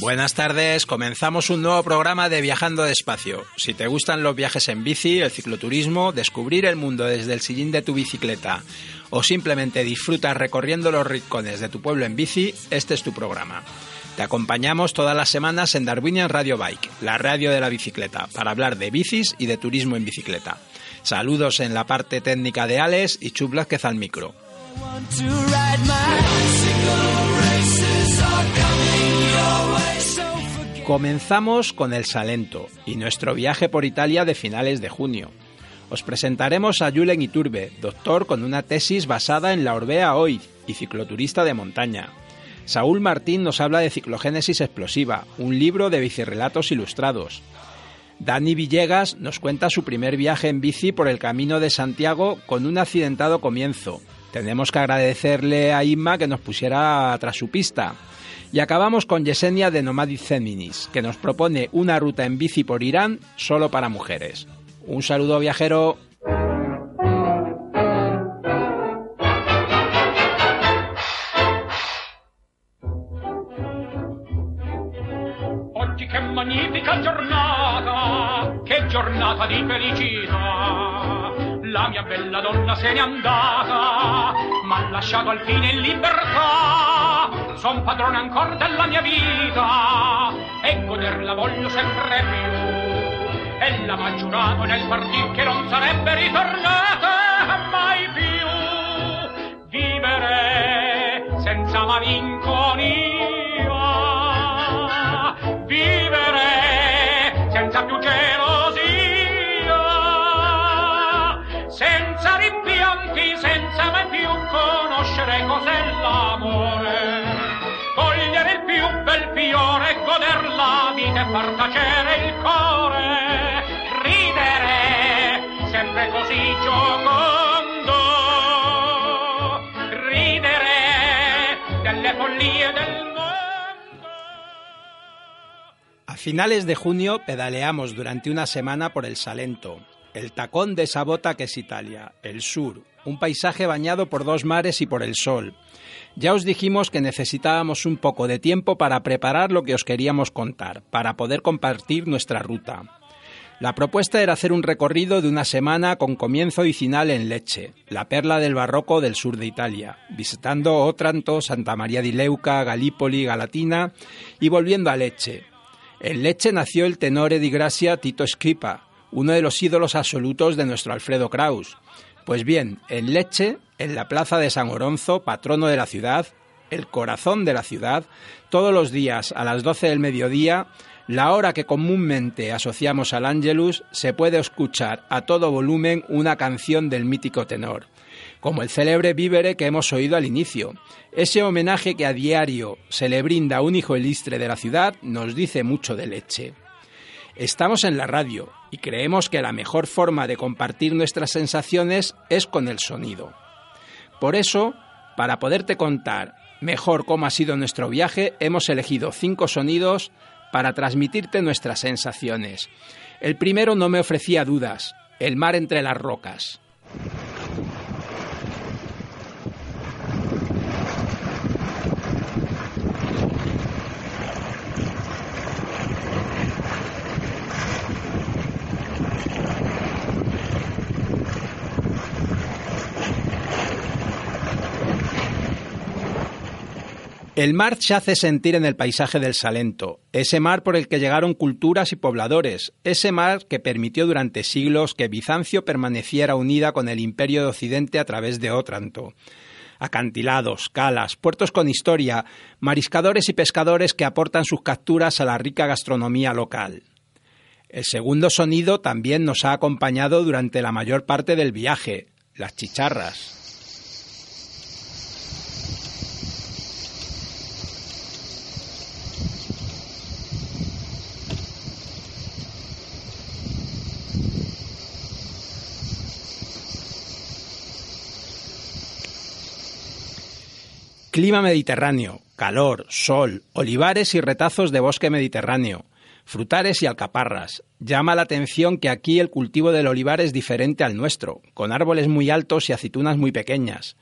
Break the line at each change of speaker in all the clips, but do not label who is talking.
Buenas tardes, comenzamos un nuevo programa de Viajando Despacio. Si te gustan los viajes en bici, el cicloturismo, descubrir el mundo desde el sillín de tu bicicleta o simplemente disfrutas recorriendo los rincones de tu pueblo en bici, este es tu programa. Te acompañamos todas las semanas en Darwinian Radio Bike, la radio de la bicicleta, para hablar de bicis y de turismo en bicicleta. Saludos en la parte técnica de Alex y Chup Blázquez al micro. Comenzamos con el Salento y nuestro viaje por Italia de finales de junio. Os presentaremos a Julen Iturbe, doctor con una tesis basada en la Orbea hoy y cicloturista de montaña. Saúl Martín nos habla de ciclogénesis explosiva, un libro de bicirrelatos ilustrados. Dani Villegas nos cuenta su primer viaje en bici por el camino de Santiago con un accidentado comienzo. Tenemos que agradecerle a Inma que nos pusiera tras su pista. Y acabamos con Yesenia de Nomadic Feminis, que nos propone una ruta en bici por Irán solo para mujeres. Un saludo viajero.
Mia bella donna se n'è andata, m'ha lasciato al fine in libertà. Son padrone ancora della mia vita e goderla voglio sempre più. Ella m'ha giurato nel partir che non sarebbe ritornata mai più. Vivere senza malinconia vivere senza più gelosia, rimpianti, senza mai più conoscere cos'è l'amore. Cogliere il più bel fiore, goder la vita e far tacere il cuore, ridere sempre così giocondo, ridere delle follie del mondo.
A finales de junio pedaleamos durante una semana por el Salento, el tacón de esa bota que es Italia, el sur, un paisaje bañado por dos mares y por el sol. Ya os dijimos que necesitábamos un poco de tiempo para preparar lo que os queríamos contar, para poder compartir nuestra ruta. La propuesta era hacer un recorrido de una semana con comienzo y final en Lecce, la perla del barroco del sur de Italia, visitando Otranto, Santa María di Leuca, Galípoli, Galatina y volviendo a Lecce, en Lecce nació el tenore di Gracia Tito Scripa, uno de los ídolos absolutos de nuestro Alfredo Kraus. Pues bien, en Lecce, en la plaza de San Oronzo, patrono de la ciudad, el corazón de la ciudad, todos los días a las 12 del mediodía, la hora que comúnmente asociamos al Angelus, se puede escuchar a todo volumen una canción del mítico tenor como el célebre vívere que hemos oído al inicio. Ese homenaje que a diario se le brinda a un hijo ilustre de la ciudad nos dice mucho de leche. Estamos en la radio y creemos que la mejor forma de compartir nuestras sensaciones es con el sonido. Por eso, para poderte contar mejor cómo ha sido nuestro viaje, hemos elegido cinco sonidos para transmitirte nuestras sensaciones. El primero no me ofrecía dudas, el mar entre las rocas. El mar se hace sentir en el paisaje del Salento, ese mar por el que llegaron culturas y pobladores, ese mar que permitió durante siglos que Bizancio permaneciera unida con el imperio de Occidente a través de Otranto. Acantilados, calas, puertos con historia, mariscadores y pescadores que aportan sus capturas a la rica gastronomía local. El segundo sonido también nos ha acompañado durante la mayor parte del viaje, las chicharras. Clima mediterráneo, calor, sol, olivares y retazos de bosque mediterráneo, frutares y alcaparras. Llama la atención que aquí el cultivo del olivar es diferente al nuestro, con árboles muy altos y aceitunas muy pequeñas.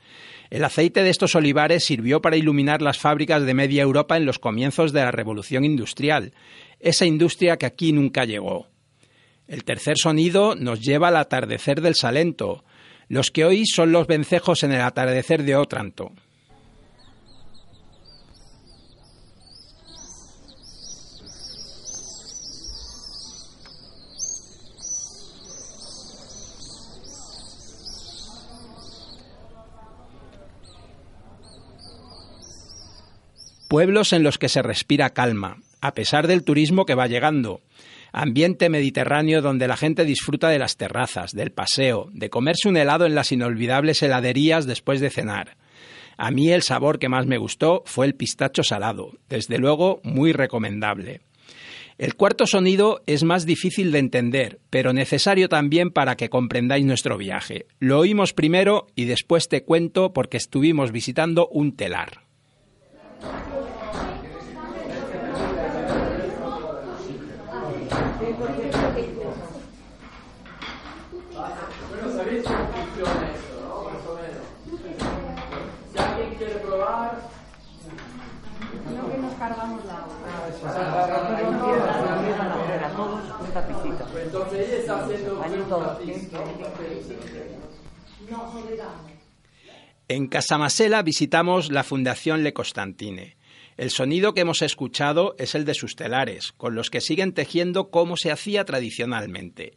El aceite de estos olivares sirvió para iluminar las fábricas de media Europa en los comienzos de la revolución industrial, esa industria que aquí nunca llegó. El tercer sonido nos lleva al atardecer del Salento, los que hoy son los vencejos en el atardecer de Otranto. Pueblos en los que se respira calma, a pesar del turismo que va llegando. Ambiente mediterráneo donde la gente disfruta de las terrazas, del paseo, de comerse un helado en las inolvidables heladerías después de cenar. A mí el sabor que más me gustó fue el pistacho salado, desde luego muy recomendable. El cuarto sonido es más difícil de entender, pero necesario también para que comprendáis nuestro viaje. Lo oímos primero y después te cuento porque estuvimos visitando un telar. En Casamasela visitamos la Fundación Le Constantine. El sonido que hemos escuchado es el de sus telares, con los que siguen tejiendo como se hacía tradicionalmente.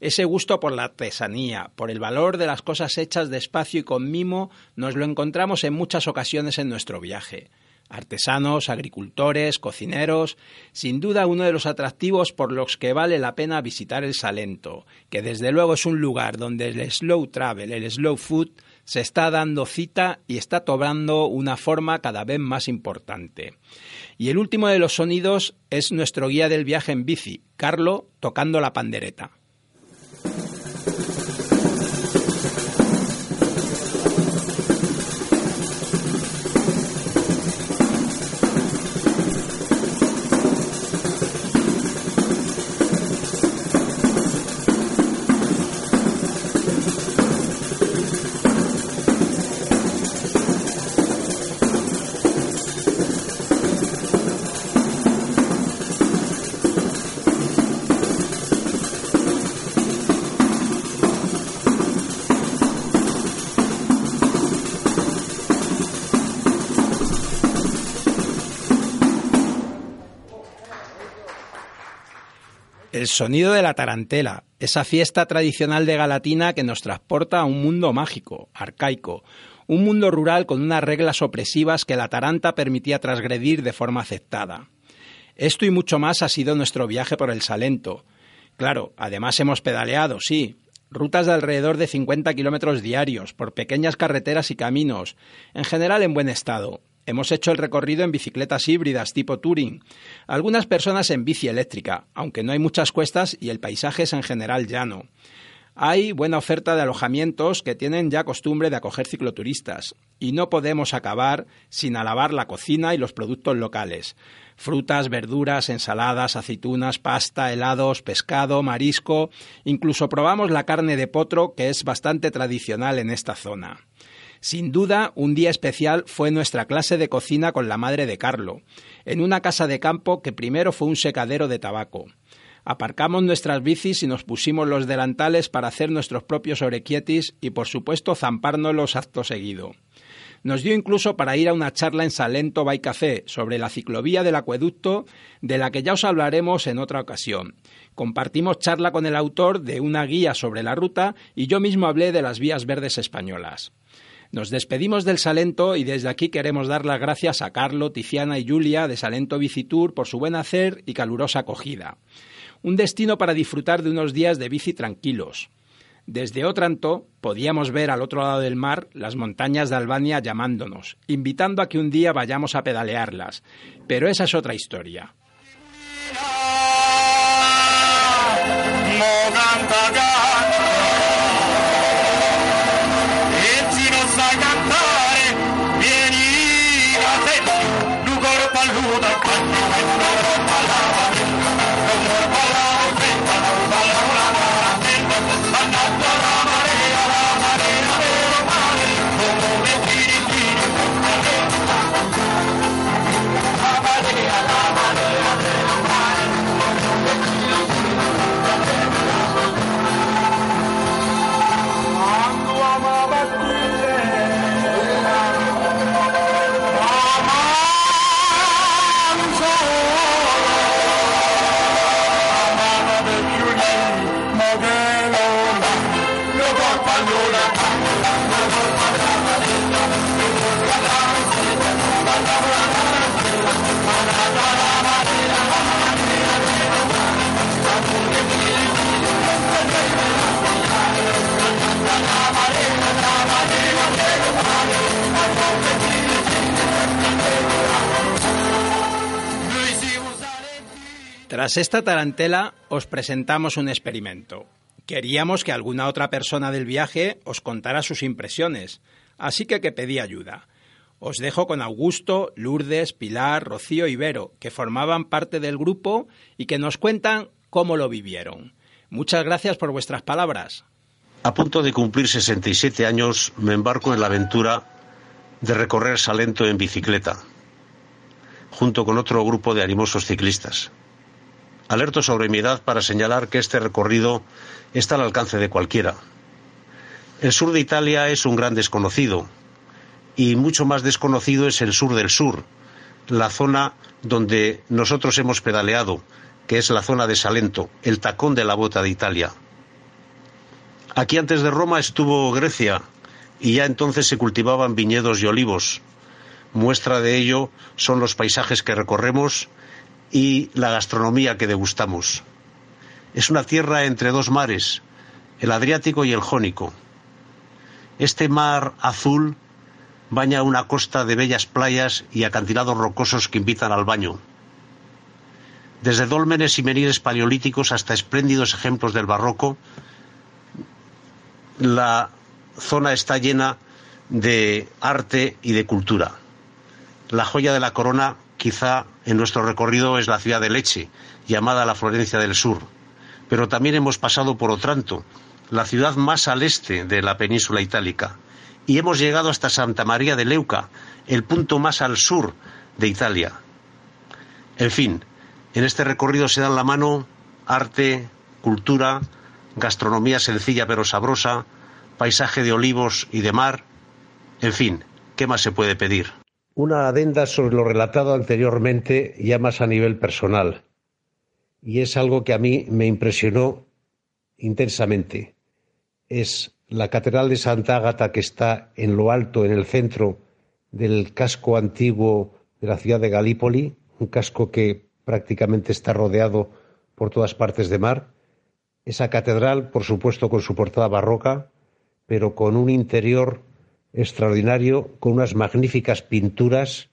Ese gusto por la artesanía, por el valor de las cosas hechas despacio y con mimo, nos lo encontramos en muchas ocasiones en nuestro viaje artesanos, agricultores, cocineros, sin duda uno de los atractivos por los que vale la pena visitar el Salento, que desde luego es un lugar donde el slow travel, el slow food, se está dando cita y está tomando una forma cada vez más importante. Y el último de los sonidos es nuestro guía del viaje en bici, Carlo, tocando la pandereta. El sonido de la tarantela, esa fiesta tradicional de Galatina que nos transporta a un mundo mágico, arcaico, un mundo rural con unas reglas opresivas que la taranta permitía transgredir de forma aceptada. Esto y mucho más ha sido nuestro viaje por el Salento. Claro, además hemos pedaleado, sí, rutas de alrededor de 50 kilómetros diarios, por pequeñas carreteras y caminos, en general en buen estado, Hemos hecho el recorrido en bicicletas híbridas tipo touring, algunas personas en bici eléctrica, aunque no hay muchas cuestas y el paisaje es en general llano. Hay buena oferta de alojamientos que tienen ya costumbre de acoger cicloturistas y no podemos acabar sin alabar la cocina y los productos locales. Frutas, verduras, ensaladas, aceitunas, pasta, helados, pescado, marisco, incluso probamos la carne de potro que es bastante tradicional en esta zona. Sin duda, un día especial fue nuestra clase de cocina con la madre de Carlo, en una casa de campo que primero fue un secadero de tabaco. Aparcamos nuestras bicis y nos pusimos los delantales para hacer nuestros propios orequietis y por supuesto zampárnoslos acto seguido. Nos dio incluso para ir a una charla en Salento by Café sobre la ciclovía del acueducto, de la que ya os hablaremos en otra ocasión. Compartimos charla con el autor de una guía sobre la ruta y yo mismo hablé de las vías verdes españolas. Nos despedimos del Salento y desde aquí queremos dar las gracias a Carlo, Tiziana y Julia de Salento Bicitour por su buen hacer y calurosa acogida. Un destino para disfrutar de unos días de bici tranquilos. Desde Otranto podíamos ver al otro lado del mar las montañas de Albania llamándonos, invitando a que un día vayamos a pedalearlas. Pero esa es otra historia. Tras esta tarantela os presentamos un experimento. Queríamos que alguna otra persona del viaje os contara sus impresiones, así que que pedí ayuda. Os dejo con Augusto, Lourdes, Pilar, Rocío y Vero, que formaban parte del grupo y que nos cuentan cómo lo vivieron. Muchas gracias por vuestras palabras.
A punto de cumplir 67 años, me embarco en la aventura de recorrer Salento en bicicleta, junto con otro grupo de animosos ciclistas. Alerto sobre mi edad para señalar que este recorrido está al alcance de cualquiera. El sur de Italia es un gran desconocido y mucho más desconocido es el sur del sur, la zona donde nosotros hemos pedaleado, que es la zona de Salento, el tacón de la bota de Italia. Aquí antes de Roma estuvo Grecia y ya entonces se cultivaban viñedos y olivos. Muestra de ello son los paisajes que recorremos y la gastronomía que degustamos. Es una tierra entre dos mares, el Adriático y el Jónico. Este mar azul baña una costa de bellas playas y acantilados rocosos que invitan al baño. Desde dólmenes y menires paleolíticos hasta espléndidos ejemplos del barroco, la zona está llena de arte y de cultura. La joya de la corona quizá en nuestro recorrido es la ciudad de Leche, llamada la Florencia del Sur. Pero también hemos pasado por Otranto, la ciudad más al este de la península itálica. Y hemos llegado hasta Santa María de Leuca, el punto más al sur de Italia. En fin, en este recorrido se dan la mano arte, cultura, gastronomía sencilla pero sabrosa, paisaje de olivos y de mar. En fin, ¿qué más se puede pedir?
Una adenda sobre lo relatado anteriormente, ya más a nivel personal. Y es algo que a mí me impresionó intensamente. Es la Catedral de Santa Ágata que está en lo alto, en el centro del casco antiguo de la ciudad de Galípoli, un casco que prácticamente está rodeado por todas partes de mar. Esa catedral, por supuesto, con su portada barroca, pero con un interior extraordinario con unas magníficas pinturas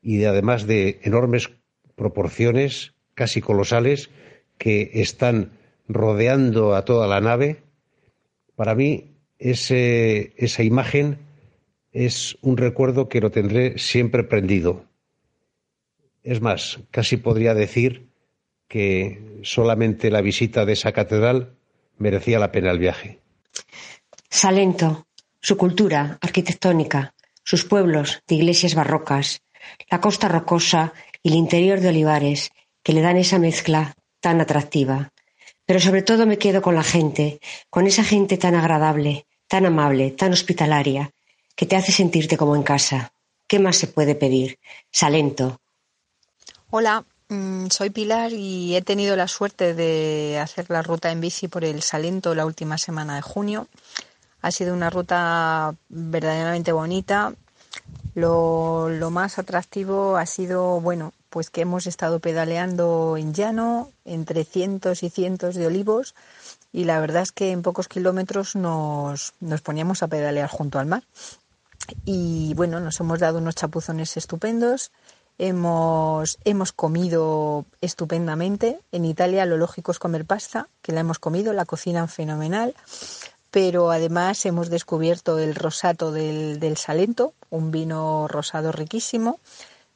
y además de enormes proporciones, casi colosales, que están rodeando a toda la nave. Para mí, esa imagen es un recuerdo que lo tendré siempre prendido. Es más, casi podría decir que solamente la visita de esa catedral merecía la pena el viaje.
Salento, su cultura arquitectónica, sus pueblos de iglesias barrocas, la costa rocosa y el interior de olivares que le dan esa mezcla tan atractiva. Pero sobre todo me quedo con la gente, con esa gente tan agradable, tan amable, tan hospitalaria, que te hace sentirte como en casa. ¿Qué más se puede pedir? Salento.
Hola, mm, soy Pilar y he tenido la suerte de hacer la ruta en bici por el Salento la última semana de junio. Ha sido una ruta verdaderamente bonita. Lo, más atractivo ha sido, bueno, pues que hemos estado pedaleando en llano entre cientos y cientos de olivos y la verdad es que en pocos kilómetros nos, nos poníamos a pedalear junto al mar. Y bueno, nos hemos dado unos chapuzones estupendos, hemos, hemos comido estupendamente. En Italia lo lógico es comer pasta, que la hemos comido, la cocinan fenomenal, pero además hemos descubierto el rosato del, del Salento, un vino rosado riquísimo.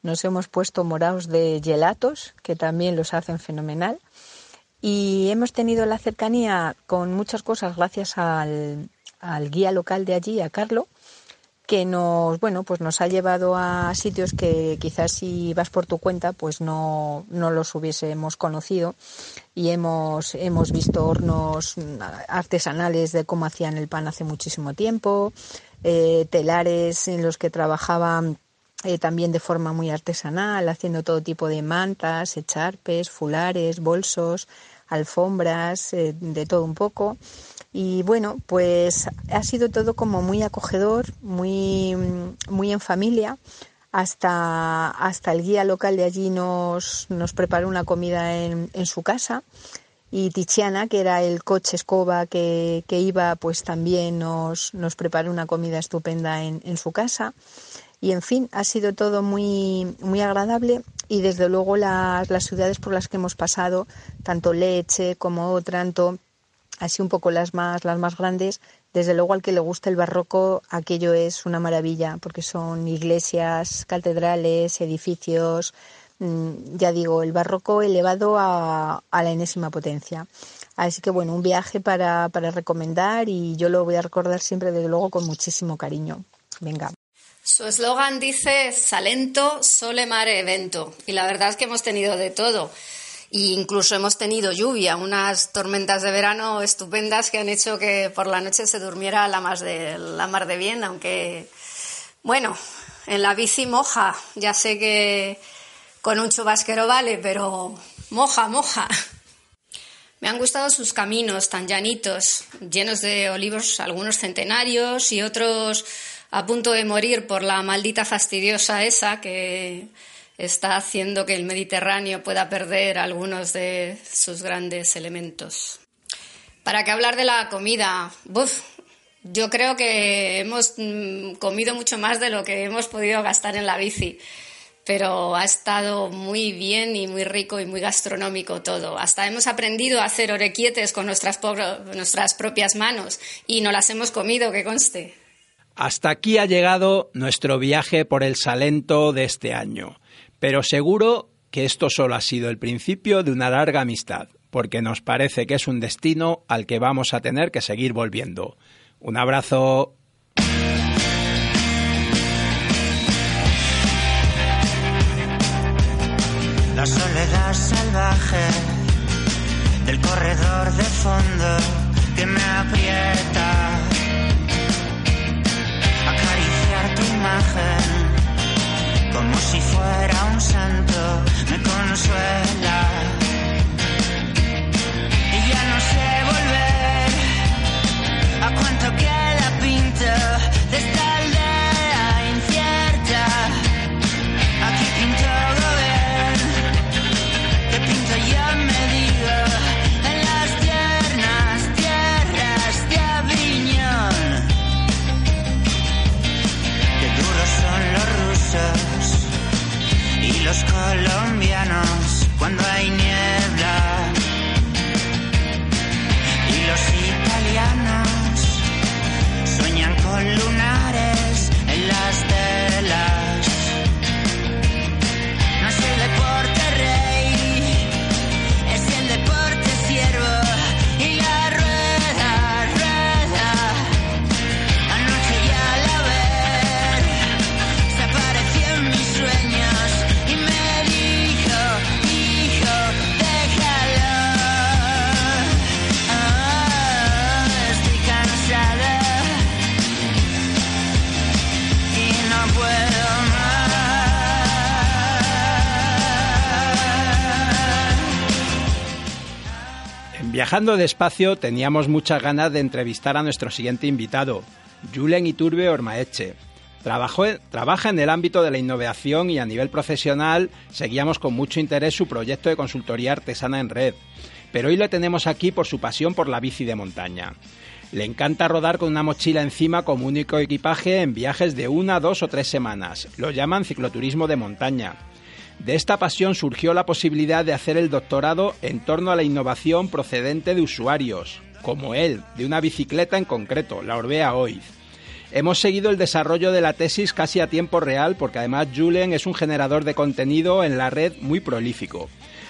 Nos hemos puesto morados de gelatos, que también los hacen fenomenal. Y hemos tenido la cercanía con muchas cosas gracias al, al guía local de allí, a Carlo, que nos, bueno, pues nos ha llevado a sitios que quizás si vas por tu cuenta, pues no, no los hubiésemos conocido. Y hemos, hemos visto hornos artesanales de cómo hacían el pan hace muchísimo tiempo, eh, telares en los que trabajaban eh, también de forma muy artesanal, haciendo todo tipo de mantas, echarpes, fulares, bolsos, alfombras, eh, de todo un poco. Y bueno, pues ha sido todo como muy acogedor, muy, muy en familia. Hasta, hasta el guía local de allí nos, nos preparó una comida en, en su casa y Tiziana, que era el coche escoba que, que iba, pues también nos, nos preparó una comida estupenda en, en, su casa. Y en fin, ha sido todo muy, muy agradable y desde luego las, las ciudades por las que hemos pasado, tanto Leche como Otranto, así un poco las más, las más grandes, desde luego al que le gusta el barroco, aquello es una maravilla, porque son iglesias, catedrales, edificios, mm, ya digo, el barroco elevado a, a, la enésima potencia. Así que bueno, un viaje para, para recomendar y yo lo voy a recordar siempre, desde luego, con muchísimo cariño. Venga.
Su eslogan dice Salento, sole, mare, evento. Y la verdad es que hemos tenido de todo. E incluso hemos tenido lluvia, unas tormentas de verano estupendas que han hecho que por la noche se durmiera la mar de, la mar de bien, aunque, bueno, en la bici moja. Ya sé que con un chubasquero vale, pero moja, moja. Me han gustado sus caminos tan llanitos, llenos de olivos, algunos centenarios y otros a punto de morir por la maldita fastidiosa esa que está haciendo que el Mediterráneo pueda perder algunos de sus grandes elementos. ¿Para qué hablar de la comida? Buf, yo creo que hemos mm, comido mucho más de lo que hemos podido gastar en la bici, pero ha estado muy bien y muy rico y muy gastronómico todo. Hasta hemos aprendido a hacer orequietes con nuestras, nuestras propias manos y no las hemos comido, que conste.
Hasta aquí ha llegado nuestro viaje por el Salento de este año. Pero seguro que esto solo ha sido el principio de una larga amistad, porque nos parece que es un destino al que vamos a tener que seguir volviendo. Un abrazo.
La soledad salvaje del corredor de fondo que me aprieta. Como si fuera un santo, me consuela. Y ya no sé volver a cuánto queda pinto de esta y los colombianos cuando hay niebla. Y los italianos sueñan con lunares en las
Viajando despacio teníamos muchas ganas de entrevistar a nuestro siguiente invitado, Julen Iturbe Ormaeche. Trabaja en el ámbito de la innovación y a nivel profesional seguíamos con mucho interés su proyecto de consultoría artesana en red. Pero hoy lo tenemos aquí por su pasión por la bici de montaña. Le encanta rodar con una mochila encima como único equipaje en viajes de una, dos o tres semanas. Lo llaman cicloturismo de montaña. De esta pasión surgió la posibilidad de hacer el doctorado en torno a la innovación procedente de usuarios, como él, de una bicicleta en concreto, la Orbea Oiz. Hemos seguido el desarrollo de la tesis casi a tiempo real porque además Julen es un generador de contenido en la red muy prolífico.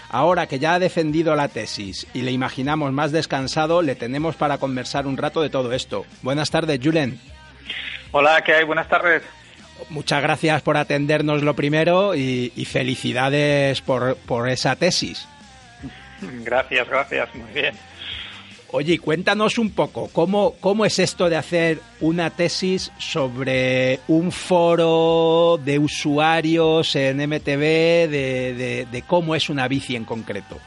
Ahora que ya ha defendido la tesis y le imaginamos más descansado, le tenemos para conversar un rato de todo esto. Buenas tardes, Julen.
Hola, ¿qué hay? Buenas tardes.
Muchas gracias por atendernos lo primero y, y felicidades por, por esa tesis.
Gracias, gracias, muy bien.
Oye, cuéntanos un poco, ¿cómo, ¿cómo es esto de hacer una tesis sobre un foro de usuarios en MTV, de, de, de cómo es una bici en concreto?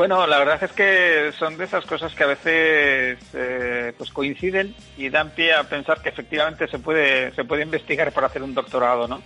Bueno, la verdad es que son de esas cosas que a veces eh, pues coinciden y dan pie a pensar que efectivamente se puede, se puede investigar para hacer un doctorado, ¿no?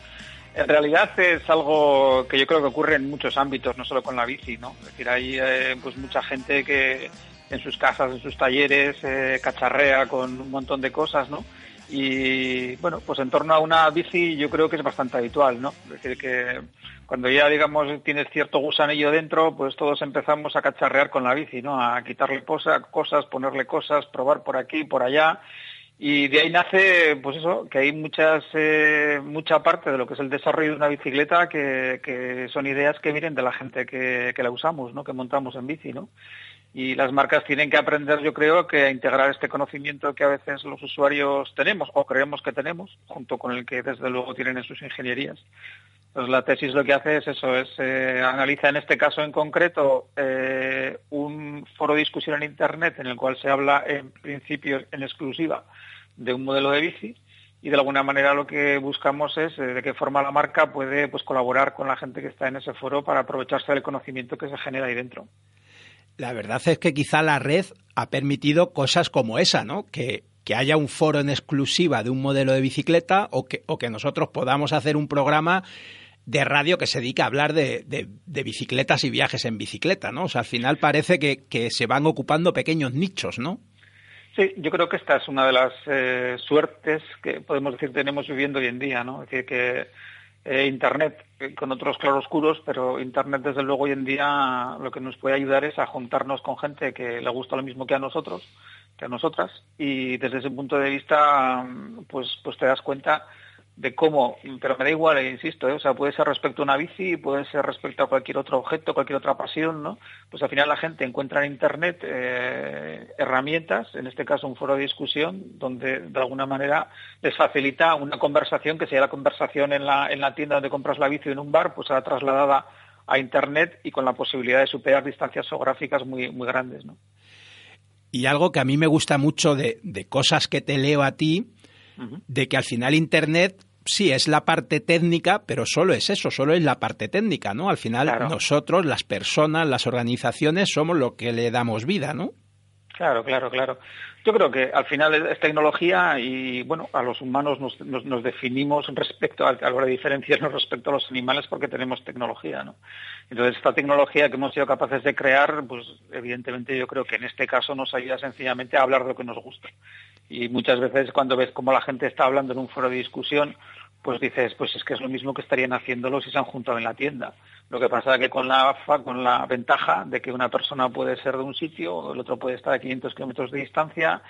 En realidad es algo que yo creo que ocurre en muchos ámbitos, no solo con la bici, ¿no? Es decir, hay eh, pues mucha gente que en sus casas, en sus talleres, eh, cacharrea con un montón de cosas, ¿no? Y bueno, pues en torno a una bici yo creo que es bastante habitual, ¿no? Es decir, que cuando ya, digamos, tienes cierto gusanillo dentro, pues todos empezamos a cacharrear con la bici, ¿no? A quitarle cosas, ponerle cosas, probar por aquí, por allá. Y de ahí nace, pues eso, que hay muchas, eh, mucha parte de lo que es el desarrollo de una bicicleta que, que son ideas que vienen de la gente que, que la usamos, ¿no? Que montamos en bici, ¿no? Y las marcas tienen que aprender, yo creo, que a integrar este conocimiento que a veces los usuarios tenemos o creemos que tenemos, junto con el que desde luego tienen en sus ingenierías. Pues la tesis lo que hace es eso, es eh, analiza en este caso en concreto eh, un foro de discusión en Internet en el cual se habla en principio en exclusiva de un modelo de bici y de alguna manera lo que buscamos es eh, de qué forma la marca puede pues colaborar con la gente que está en ese foro para aprovecharse del conocimiento que se genera ahí dentro.
La verdad es que quizá la red ha permitido cosas como esa, ¿no? Que, que haya un foro en exclusiva de un modelo de bicicleta o que, o que nosotros podamos hacer un programa de radio que se dedica a hablar de, de, bicicletas y viajes en bicicleta, ¿no? O sea, al final parece que, que, se van ocupando pequeños nichos, ¿no?
Sí, yo creo que esta es una de las eh, suertes que podemos decir tenemos viviendo hoy en día, ¿no? Es decir, que eh, Internet eh, con otros claroscuros, pero Internet desde luego hoy en día lo que nos puede ayudar es a juntarnos con gente que le gusta lo mismo que a nosotros, que a nosotras, y desde ese punto de vista, pues, pues te das cuenta de cómo, pero me da igual, eh, insisto, ¿eh? o sea, puede ser respecto a una bici, puede ser respecto a cualquier otro objeto, cualquier otra pasión, ¿no? Pues al final la gente encuentra en Internet eh, herramientas, en este caso un foro de discusión, donde de alguna manera les facilita una conversación que sea la conversación en la, en la tienda donde compras la bici en un bar, pues será trasladada a Internet y con la posibilidad de superar distancias geográficas muy, muy grandes, ¿no?
Y algo que a mí me gusta mucho de, de cosas que te leo a ti, de que al final Internet sí es la parte técnica, pero solo es eso, solo es la parte técnica, ¿no? Al final claro. nosotros, las personas, las organizaciones, somos lo que le damos vida, ¿no?
Claro, claro, claro. Yo creo que al final es tecnología y, bueno, a los humanos nos, nos, definimos respecto a, a la hora de diferenciarnos respecto a los animales porque tenemos tecnología, ¿no? Entonces, esta tecnología que hemos sido capaces de crear, pues evidentemente yo creo que en este caso nos ayuda sencillamente a hablar de lo que nos gusta. Y muchas veces cuando ves cómo la gente está hablando en un foro de discusión, pues dices, pues es que es lo mismo que estarían haciéndolo si se han juntado en la tienda. Lo que pasa es que con la con la ventaja de que una persona puede ser de un sitio, el otro puede estar a 500 kilómetros de distancia,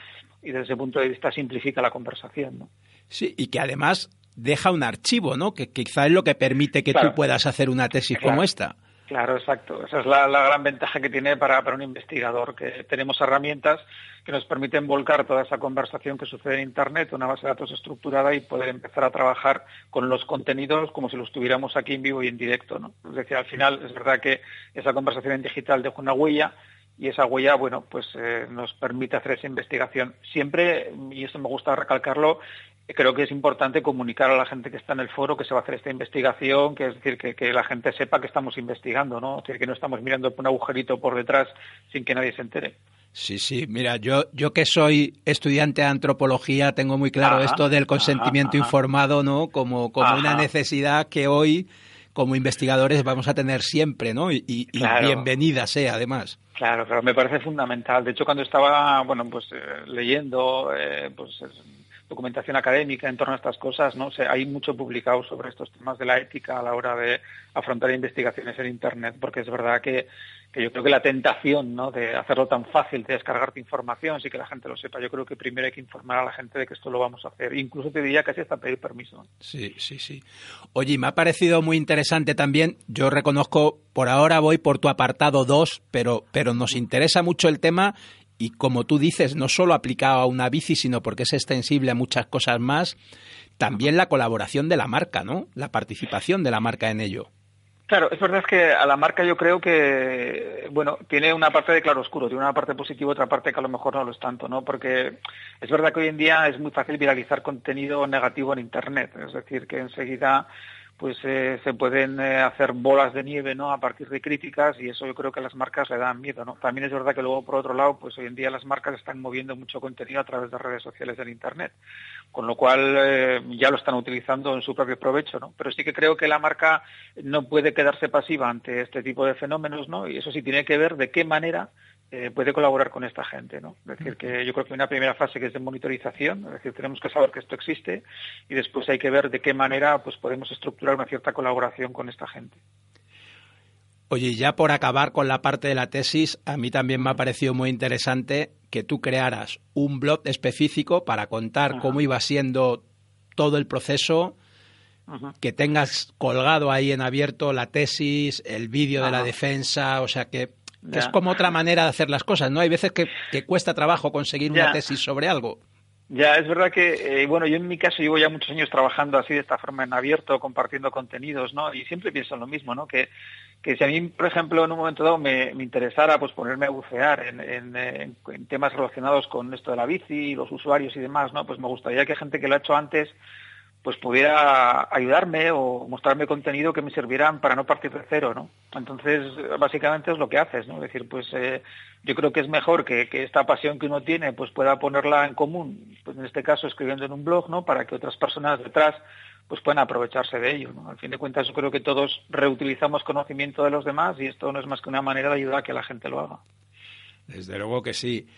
y desde ese punto de vista simplifica la conversación, ¿no?
Sí, y que además deja un archivo, ¿no? Que, quizá es lo que permite que claro. tú puedas hacer una tesis claro. como esta.
Claro, exacto. Esa es la, gran ventaja que tiene para, para, un investigador, que tenemos herramientas que nos permiten volcar toda esa conversación que sucede en Internet, una base de datos estructurada y poder empezar a trabajar con los contenidos como si los tuviéramos aquí en vivo y en directo. ¿no? Es decir, al final es verdad que esa conversación en digital deja una huella y esa huella, bueno, pues eh, nos permite hacer esa investigación. Siempre, y esto me gusta recalcarlo, creo que es importante comunicar a la gente que está en el foro que se va a hacer esta investigación, que es decir, que, que la gente sepa que estamos investigando, ¿no? Es decir, que no estamos mirando por un agujerito por detrás sin que nadie se entere.
Sí, sí, mira, yo, yo que soy estudiante de antropología tengo muy claro
Ajá,
esto del consentimiento
ajá,
informado, ¿no? Como, como una necesidad que hoy, como investigadores, vamos a tener siempre, ¿no? Y, y- y
Claro.
bienvenida sea, además.
Claro, claro, me parece fundamental. De hecho, cuando estaba, bueno, pues eh, leyendo, eh, pues es- documentación académica en torno a estas cosas, ¿no? sé, hay mucho publicado sobre estos temas de la ética a la hora de afrontar investigaciones en Internet, porque es verdad que, que yo creo que la tentación, ¿no? De hacerlo tan fácil, de descargarte información, sí que la gente lo sepa. Yo creo que primero hay que informar a la gente de que esto lo vamos a hacer. Incluso te diría casi hasta pedir permiso.
Sí, sí, sí. Oye, me ha parecido muy interesante también, yo reconozco, por ahora voy por tu apartado 2, pero, pero nos interesa mucho el tema y como tú dices, no solo aplicado a una bici, sino porque es extensible a muchas cosas más, también la colaboración de la marca, ¿no? La participación de la marca en ello.
Claro, es verdad que a la marca yo creo que, bueno, tiene una parte de claroscuro, tiene una parte positiva, otra parte que a lo mejor no lo es tanto, ¿no? Porque es verdad que hoy en día es muy fácil viralizar contenido negativo en Internet, es decir, que enseguida pues eh, se pueden eh, hacer bolas de nieve no a partir de críticas y eso yo creo que a las marcas le dan miedo no también es verdad que luego por otro lado pues hoy en día las marcas están moviendo mucho contenido a través de redes sociales en internet con lo cual eh, ya lo están utilizando en su propio provecho no pero sí que creo que la marca no puede quedarse pasiva ante este tipo de fenómenos no y eso sí tiene que ver de qué manera eh, puede colaborar con esta gente, ¿no? Es decir, que yo creo que hay una primera fase que es de monitorización, es decir, tenemos que saber que esto existe y después hay que ver de qué manera pues podemos estructurar una cierta colaboración con esta gente.
Oye, y ya por acabar con la parte de la tesis, a mí también me ha parecido muy interesante que tú crearas un blog específico para contar
Ajá.
cómo iba siendo todo el proceso, que tengas colgado ahí en abierto la tesis, el vídeo de la defensa, o sea que, que
Ya.
es como otra manera de hacer las cosas, ¿no? Hay veces que, que cuesta trabajo conseguir una tesis sobre algo.
Ya, es verdad que, eh, bueno, yo en mi caso llevo ya muchos años trabajando así de esta forma en abierto, compartiendo contenidos, ¿no? Y siempre pienso en lo mismo, ¿no? Que, que si a mí, por ejemplo, en un momento dado me, me interesara pues ponerme a bucear en, en, en temas relacionados con esto de la bici, los usuarios y demás, ¿no? Pues me gustaría que gente que lo ha hecho antes pues pudiera ayudarme o mostrarme contenido que me sirvieran para no partir de cero, ¿no? Entonces, básicamente es lo que haces, ¿no? Es decir, pues eh, yo creo que es mejor que, que esta pasión que uno tiene, pues pueda ponerla en común, pues en este caso escribiendo en un blog, ¿no? Para que otras personas detrás pues puedan aprovecharse de ello, ¿no? Al fin de cuentas, yo creo que todos reutilizamos conocimiento de los demás y esto no es más que una manera de ayudar a que la gente lo haga.
Desde luego que sí.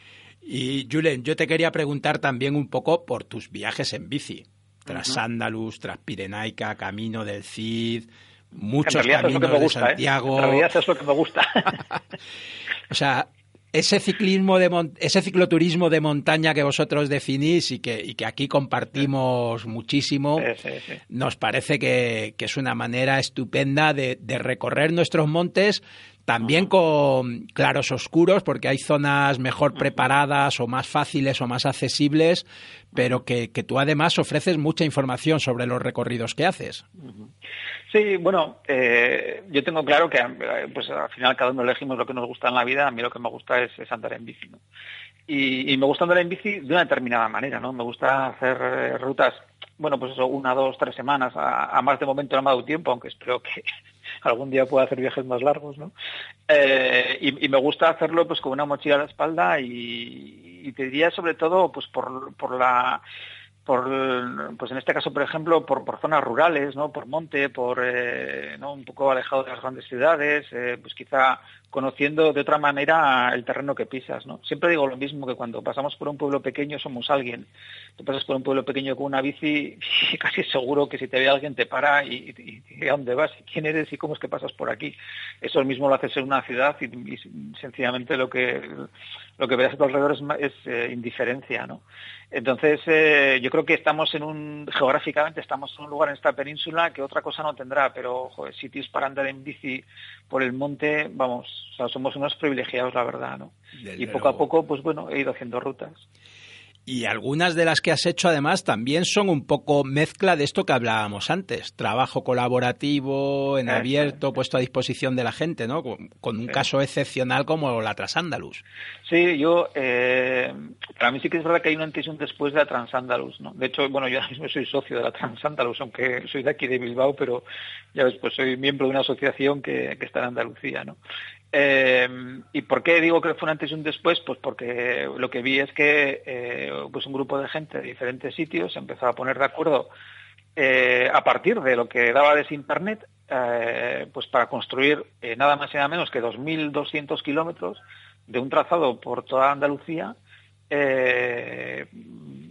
Y Julen, yo te quería preguntar también un poco por tus viajes en bici. Transándalus, Transpirenaica, Camino del Cid, muchos
en realidad es lo
caminos
que me
de
¿eh?
Santiago.
En realidad es lo que me gusta.
O sea, ese ciclismo de ese cicloturismo de montaña que vosotros definís y que, y que aquí compartimos muchísimo,
Sí, sí, sí.
nos parece que, que es una manera estupenda de, de recorrer nuestros montes, también con claros oscuros, porque hay zonas mejor preparadas o más fáciles o más accesibles, pero que, que tú además ofreces mucha información sobre los recorridos que haces.
Sí, bueno, eh, yo tengo claro que eh, pues al final cada uno elegimos lo que nos gusta en la vida. A mí lo que me gusta es, es andar en bici, ¿no? Y, y me gusta andar en bici de una determinada manera, ¿no? Me gusta hacer eh, rutas, bueno, pues eso, una, dos, tres semanas. A, a más de momento no me ha dado tiempo, aunque espero que algún día pueda hacer viajes más largos, ¿no? Eh, y, me gusta hacerlo pues con una mochila a la espalda y, y te diría sobre todo pues por, la por pues en este caso por ejemplo por, zonas rurales no por monte por eh, un poco alejado de las grandes ciudades eh, pues quizá conociendo de otra manera el terreno que pisas no siempre digo lo mismo que cuando pasamos por un pueblo pequeño somos alguien. Tú pasas por un pueblo pequeño con una bici casi seguro que si te ve alguien te para y, y, y a dónde vas quién eres y cómo es que pasas por aquí eso mismo lo haces en una ciudad y, sencillamente lo que lo que verás a tu alrededor es, eh, indiferencia no entonces, eh, yo creo que estamos en un, geográficamente estamos en un lugar en esta península que otra cosa no tendrá, pero sitios para andar en bici por el monte, vamos, o sea, somos unos privilegiados, la verdad, ¿no?
Desde
y poco a poco, pues bueno, he ido haciendo rutas.
Y algunas de las que has hecho además también son un poco mezcla de esto que hablábamos antes, trabajo colaborativo, en abierto, puesto a disposición de la gente, ¿no? Con, un caso excepcional como la Transandalus.
Sí, yo, eh, para mí sí que es verdad que hay un antes y un después de la Transandalus, ¿no? De hecho, bueno, yo ahora mismo soy socio de la Transandalus, aunque soy de aquí de Bilbao, pero ya ves, pues soy miembro de una asociación que, que está en Andalucía, ¿no? Eh, ¿Y por qué digo que fue un antes y un después? Pues porque lo que vi es que eh, pues un grupo de gente de diferentes sitios se empezó a poner de acuerdo eh, a partir de lo que daba de Internet, pues para construir nada más y nada menos que 2.200 kilómetros de un trazado por toda Andalucía,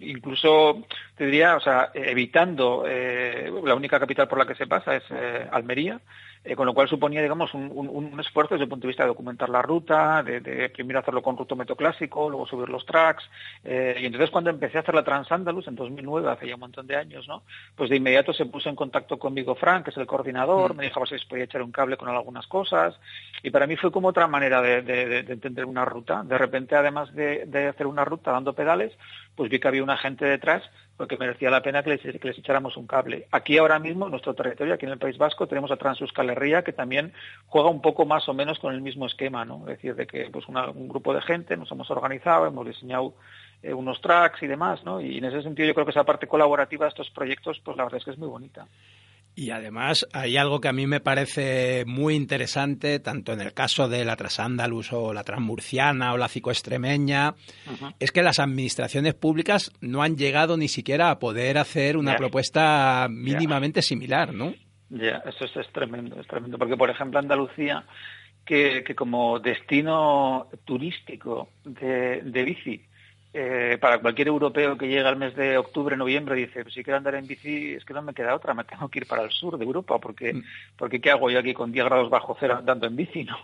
incluso te diría, o sea, evitando la única capital por la que se pasa es Almería, eh, con lo cual suponía, digamos, un, esfuerzo desde el punto de vista de documentar la ruta, de, primero hacerlo con rutómetro clásico, luego subir los tracks, eh, y entonces cuando empecé a hacer la Transandalus en 2009, hace ya un montón de años, ¿no? Pues de inmediato se puso en contacto conmigo Frank, que es el coordinador, mm. me dijo si se podía echar un cable con algunas cosas, y para mí fue como otra manera de, entender una ruta. De repente, además de hacer una ruta dando pedales, pues vi que había una gente detrás porque merecía la pena que les, echáramos un cable. Aquí ahora mismo, en nuestro territorio, aquí en el País Vasco, tenemos a Transuscal Herria, que también juega un poco más o menos con el mismo esquema, ¿no? Es decir, de que pues un grupo de gente nos hemos organizado, hemos diseñado eh, unos tracks y demás, ¿no? Y en ese sentido yo creo que esa parte colaborativa de estos proyectos, pues la verdad es que es muy bonita.
Y además hay algo que a mí me parece muy interesante, tanto en el caso de la Trasándalus o la Transmurciana o la Cicoestremeña, es que las administraciones públicas no han llegado ni siquiera a poder hacer una propuesta mínimamente similar, ¿no?
Ya, eso es, tremendo, es tremendo, porque por ejemplo Andalucía, que, que como destino turístico de, de bici, eh, para cualquier europeo que llega al mes de octubre, noviembre, dice, pues si quiero andar en bici, es que no me queda otra, me tengo que ir para el sur de Europa, porque, mm. porque ¿qué hago yo aquí con 10 grados bajo cero andando en bici? ¿no?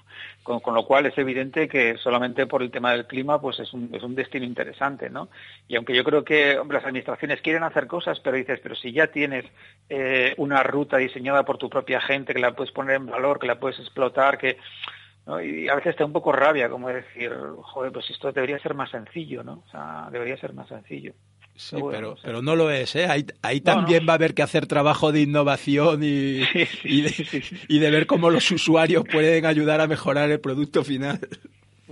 Con, lo cual es evidente que solamente por el tema del clima, pues es un, es un destino interesante, ¿no? Y aunque yo creo que hombre, las administraciones quieren hacer cosas, pero dices, pero si ya tienes eh, una ruta diseñada por tu propia gente, que la puedes poner en valor, que la puedes explotar, que y a veces está un poco rabia, como decir, joder, pues esto debería ser más sencillo, ¿no? O sea, debería ser más sencillo.
Sí, pero, pero, no lo es, ¿eh? Ahí, ahí también va a haber que hacer trabajo de innovación y, y, de, y de ver cómo los usuarios pueden ayudar a mejorar el producto final.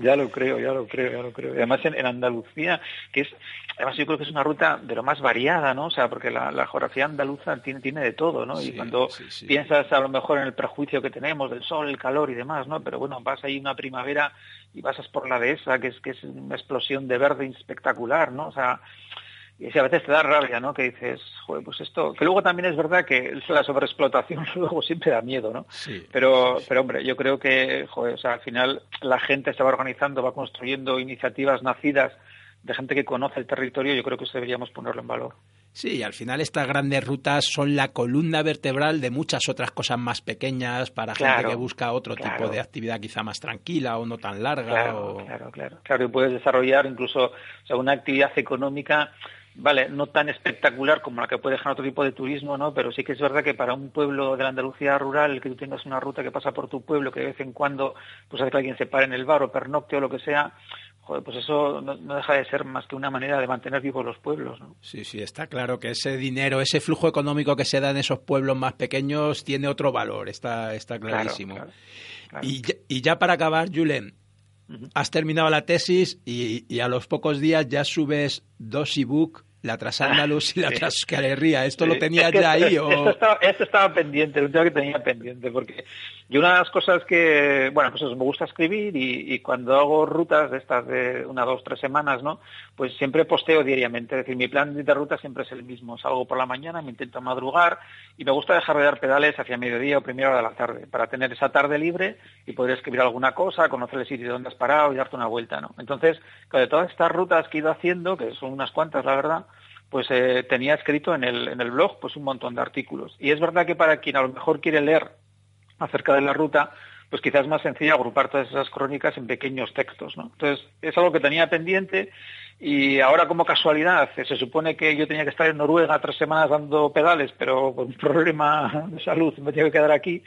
Ya lo creo, ya lo creo, ya lo creo. Y además en, Andalucía, que es, además yo creo que es una ruta de lo más variada, ¿no? O sea, porque la, geografía andaluza tiene, tiene de todo, ¿no? y cuando piensas a lo mejor en el prejuicio que tenemos del sol, el calor y demás, ¿no? Pero bueno, vas ahí una primavera y pasas por la dehesa, que es, que es una explosión de verde espectacular, ¿no? O sea, y a veces te da rabia, ¿no? Que dices, joder, pues esto, que luego también es verdad que la sobreexplotación luego siempre da miedo, ¿no? Sí. Pero, pero hombre, yo creo que, joder, o sea, al final la gente se va organizando, va construyendo iniciativas nacidas de gente que conoce el territorio, yo creo que eso deberíamos ponerlo en valor.
Sí, y al final estas grandes rutas son la columna vertebral de muchas otras cosas más pequeñas para gente que busca otro tipo de actividad quizá más tranquila o no tan larga.
Claro, claro, claro. Claro, y puedes desarrollar incluso o sea, una actividad económica vale, no tan espectacular como la que puede dejar otro tipo de turismo, ¿no? Pero sí que es verdad que para un pueblo de la Andalucía rural, que tú tengas una ruta que pasa por tu pueblo, que de vez en cuando pues hace que alguien se pare en el bar o pernocte o lo que sea, joder, pues eso no, deja de ser más que una manera de mantener vivos los pueblos, ¿no?
Sí, sí, está claro que ese dinero, ese flujo económico que se da en esos pueblos más pequeños tiene otro valor, está, está clarísimo. Y, y, ya para acabar, Julen, has terminado la tesis y, y, a los pocos días ya subes dos ebook la Trasándalus y la Trascalería. ¿Esto lo tenía ya ahí? O...
Esto, estaba, esto estaba pendiente, lo que tenía pendiente, porque yo una de las cosas que, bueno, pues eso, me gusta escribir y, cuando hago rutas de estas de una, dos, tres semanas, ¿no? Pues siempre posteo diariamente, es decir, mi plan de ruta siempre es el mismo. Salgo por la mañana, me intento madrugar y me gusta dejar de dar pedales hacia mediodía o primera hora de la tarde, para tener esa tarde libre y poder escribir alguna cosa, conocer el sitio donde has parado y darte una vuelta, ¿no? Entonces, de todas estas rutas que he ido haciendo, que son unas cuantas, la verdad, pues eh, tenía escrito en el, en el blog pues un montón de artículos. Y es verdad que para quien a lo mejor quiere leer acerca de la ruta, pues quizás es más sencillo agrupar todas esas crónicas en pequeños textos, ¿no? Entonces, es algo que tenía pendiente y ahora como casualidad, se supone que yo tenía que estar en Noruega tres semanas dando pedales, pero con un problema de salud me tengo que quedar aquí,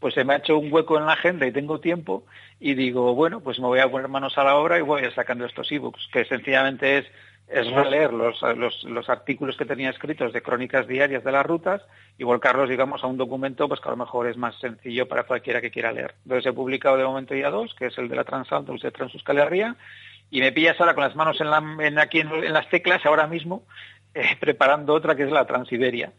pues se me ha hecho un hueco en la agenda y tengo tiempo y digo, bueno, pues me voy a poner manos a la obra y voy a sacando estos ebooks, que sencillamente es es releer los, los, los, artículos que tenía escritos de crónicas diarias de las rutas y volcarlos, digamos, a un documento pues que a lo mejor es más sencillo para cualquiera que quiera leer. Entonces he publicado de momento ya dos, que es el de la Transalto, el de Transuscalería, y me pillas ahora con las manos en, la, en aquí en, las teclas ahora mismo, eh, preparando otra que es la Transiberia.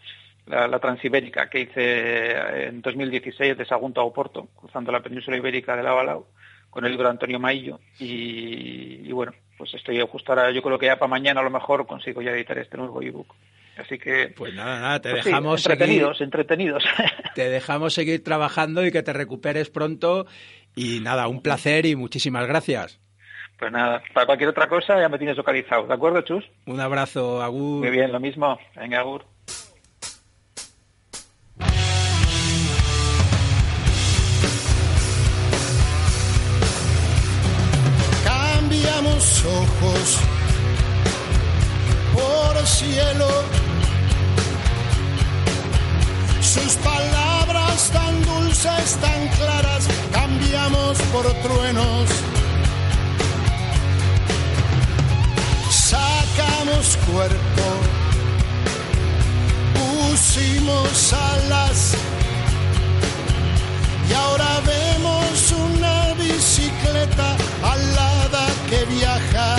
La, la, Transibérica que hice en 2016 de Sagunto a Oporto, cruzando la península ibérica de Lavalau, con el libro de Antonio Maillo. Y, bueno, pues estoy justo ahora, yo creo que ya para mañana a lo mejor consigo ya editar este nuevo ebook. Así que.
Pues nada, nada, te
pues
dejamos
sí, entretenidos,
seguir,
entretenidos.
Te dejamos seguir trabajando y que te recuperes pronto. Y nada, un placer y muchísimas gracias.
Pues nada, para cualquier otra cosa ya me tienes localizado. ¿De acuerdo, Chus?
Un abrazo, Agur.
Muy bien, lo mismo. Venga, Agur.
Cambiamos ojos por el cielo. Sus palabras tan dulces, tan claras, cambiamos por truenos. Sacamos cuerpo, pusimos alas y ahora vemos una bicicleta alada que viaja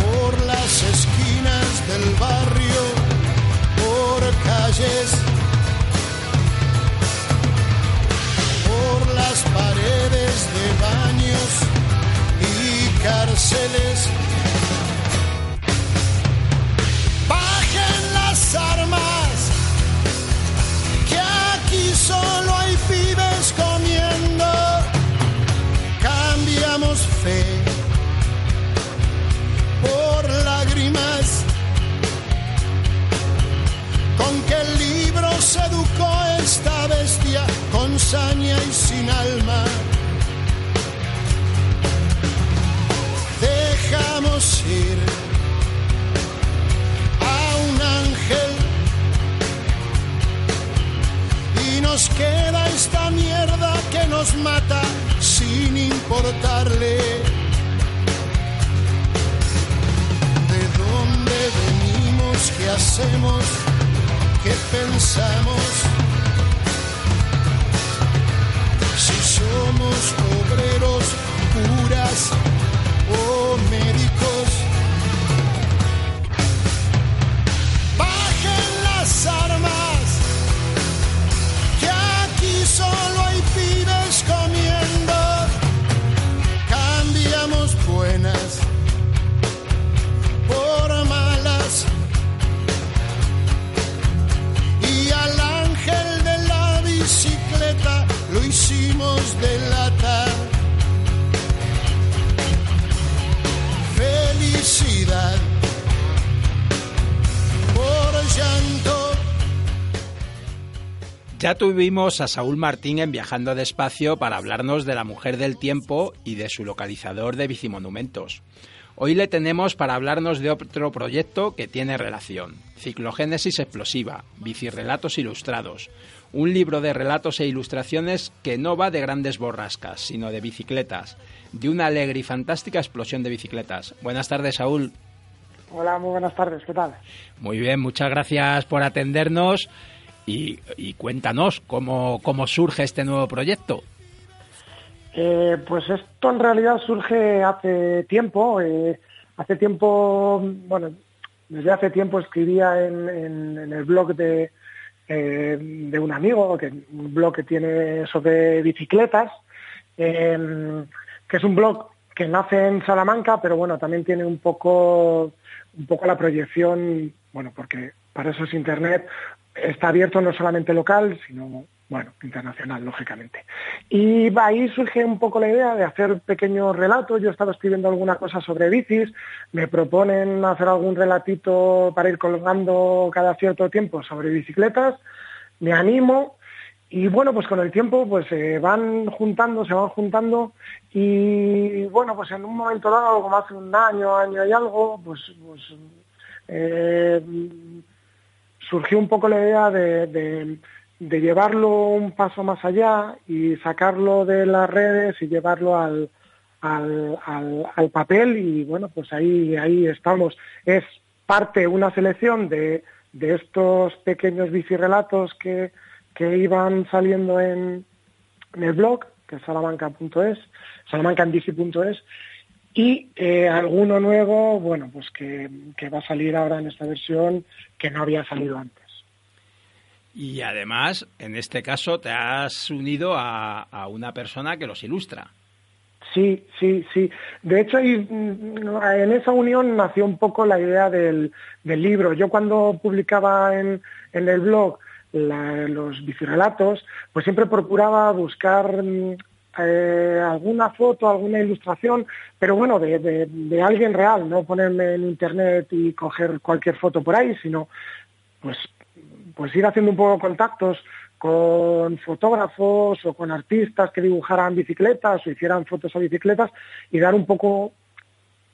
por las esquinas del barrio, por calles, por las paredes de baños y cárceles. Queda esta mierda que nos mata sin importarle. dónde venimos, qué hacemos, qué pensamos. Si somos obreros, curas o médicos. Bajen las armas, solo hay pibes comiendo. Cambiamos buenas por malas. Y al ángel de la bicicleta lo hicimos de lata.
Ya tuvimos a Saúl Martín en Viajando Despacio para hablarnos de la mujer del tiempo y de su localizador de bicimonumentos. Hoy le tenemos para hablarnos de otro proyecto que tiene relación. Ciclogénesis Explosiva, Bicirrelatos Ilustrados. Un libro de relatos e ilustraciones que no va de grandes borrascas, sino de bicicletas. De una alegre y fantástica explosión de bicicletas. Buenas tardes, Saúl.
Hola, muy buenas tardes, ¿qué tal?
Muy bien, muchas gracias por atendernos y, cuéntanos cómo, cómo surge este nuevo proyecto.
Eh, pues esto en realidad surge hace tiempo. Eh, hace tiempo, bueno, desde hace tiempo escribía en, el blog de, eh, de un amigo, que, un blog que tiene sobre bicicletas, eh, que es un blog que nace en Salamanca, pero bueno, también tiene un poco, un poco la proyección, bueno, porque para eso es Internet, está abierto no solamente local, sino bueno, internacional, lógicamente. Y ahí surge un poco la idea de hacer pequeños relatos. Yo he estado escribiendo alguna cosa sobre bicis, me proponen hacer algún relatito para ir colgando cada cierto tiempo sobre bicicletas, me animo y bueno, pues con el tiempo pues se van juntando, se van juntando y bueno, pues en un momento dado, como hace un año, año y algo, pues, pues eh, surgió un poco la idea de, de llevarlo un paso más allá y sacarlo de las redes y llevarlo al, al, al, papel y bueno, pues ahí, ahí estamos. Es parte, una selección de, de estos pequeños bicirrelatos que, que iban saliendo en, en el blog, que es salamanca.es, salamancandici.es, y eh, alguno nuevo, bueno, pues que, que va a salir ahora en esta versión que no había salido antes.
Y además, en este caso, te has unido a, a una persona que los ilustra.
Sí, sí, sí. De hecho, en esa unión nació un poco la idea del, del libro. Yo cuando publicaba en, en el blog los bicirrelatos, pues siempre procuraba buscar eh, alguna foto, alguna ilustración, pero bueno, de, de, alguien real, no ponerme en internet y coger cualquier foto por ahí, sino pues pues ir haciendo un poco contactos con fotógrafos o con artistas que dibujaran bicicletas o hicieran fotos a bicicletas y dar un poco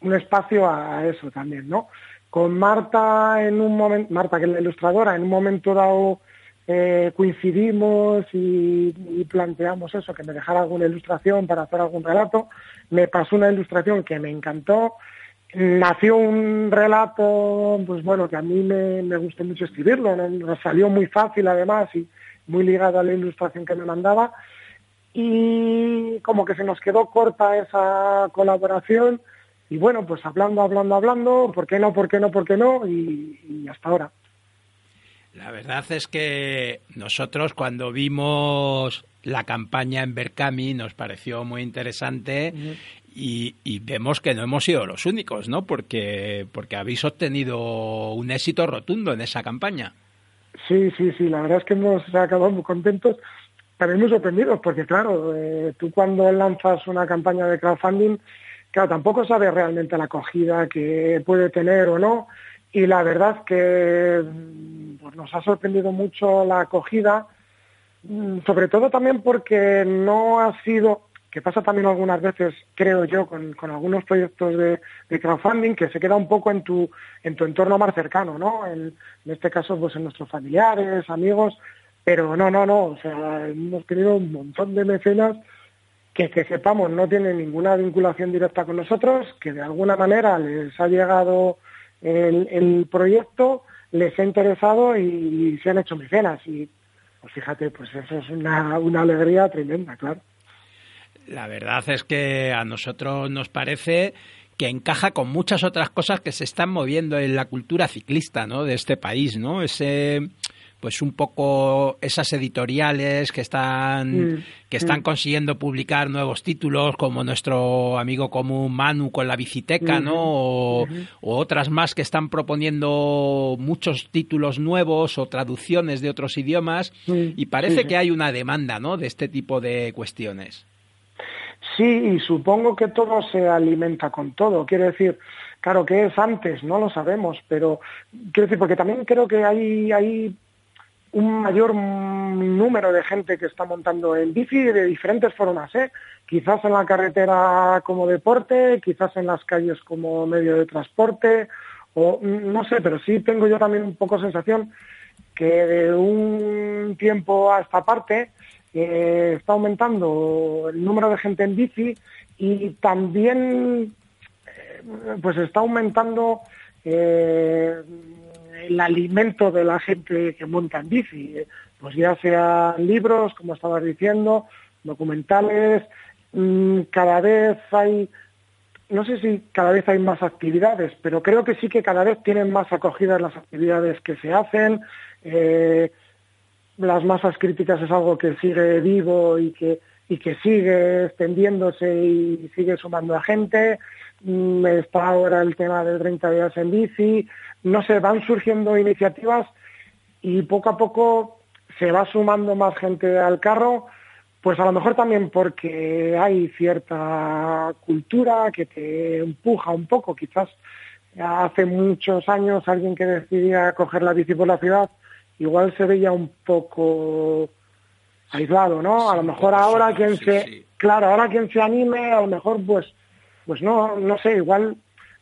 un espacio a eso también, ¿no? Con Marta en un momento, Marta que es la ilustradora, en un momento dado eh, coincidimos y, planteamos eso, que me dejara alguna ilustración para hacer algún relato. Me pasó una ilustración que me encantó, nació un relato, pues bueno, que a mí me, me gustó mucho escribirlo, nos salió muy fácil además y muy ligado a la ilustración que me mandaba y como que se nos quedó corta esa colaboración y bueno, pues hablando, hablando, hablando, ¿por qué no, por qué no, por qué no? Y hasta ahora.
La verdad es que nosotros cuando vimos la campaña en Berkami nos pareció muy interesante y, vemos que no hemos sido los únicos, ¿no? Porque, porque habéis obtenido un éxito rotundo en esa campaña.
Sí, sí, sí, la verdad es que hemos acabado muy contentos, también muy sorprendidos, porque claro, eh, tú cuando lanzas una campaña de crowdfunding, claro, tampoco sabes realmente la acogida que puede tener o no, y la verdad que pues, nos ha sorprendido mucho la acogida, mm, sobre todo también porque no ha sido que pasa también algunas veces, creo yo, con, algunos proyectos de, de, crowdfunding, que se queda un poco en tu, en tu entorno más cercano, ¿no? En, en, este caso, pues en nuestros familiares, amigos, pero no, no, no, o sea, hemos tenido un montón de mecenas que, que sepamos no tienen ninguna vinculación directa con nosotros, que de alguna manera les ha llegado el, el proyecto, les ha interesado y, se han hecho mecenas. Y pues fíjate, pues eso es una, una alegría tremenda, claro.
La verdad es que a nosotros nos parece que encaja con muchas otras cosas que se están moviendo en la cultura ciclista, ¿no? De este país, ¿no? Ese pues un poco esas editoriales que están mm, que están mm. consiguiendo publicar nuevos títulos como nuestro amigo común Manu con la biciteca, ¿no? O, o, otras más que están proponiendo muchos títulos nuevos o traducciones de otros idiomas mm, y parece que hay una demanda, ¿no? De este tipo de cuestiones.
Sí, y supongo que todo se alimenta con todo. Quiero decir, claro, ¿qué es antes? No lo sabemos, pero quiero decir, porque también creo que hay, hay un mayor número de gente que está montando en bici de diferentes formas, ¿eh? Quizás en la carretera como deporte, quizás en las calles como medio de transporte, o no sé, pero sí tengo yo también un poco sensación que de un tiempo a esta parte eh, está aumentando el número de gente en bici y también eh, pues está aumentando eh, el alimento de la gente que monta en bici, pues ya sea libros, como estabas diciendo, documentales, mmm, cada vez hay, no sé si cada vez hay más actividades, pero creo que sí que cada vez tienen más acogidas las actividades que se hacen, eh, las masas críticas es algo que sigue vivo y que, y que sigue extendiéndose y sigue sumando a gente. Mm, está ahora el tema de 30 días en bici. No sé, van surgiendo iniciativas y poco a poco se va sumando más gente al carro, pues a lo mejor también porque hay cierta cultura que te empuja un poco. Quizás hace muchos años alguien que decidía coger la bici por la ciudad igual se veía un poco aislado, ¿no? A lo mejor ahora quien se, claro, ahora quien se anime, a lo mejor pues, pues no, no sé, igual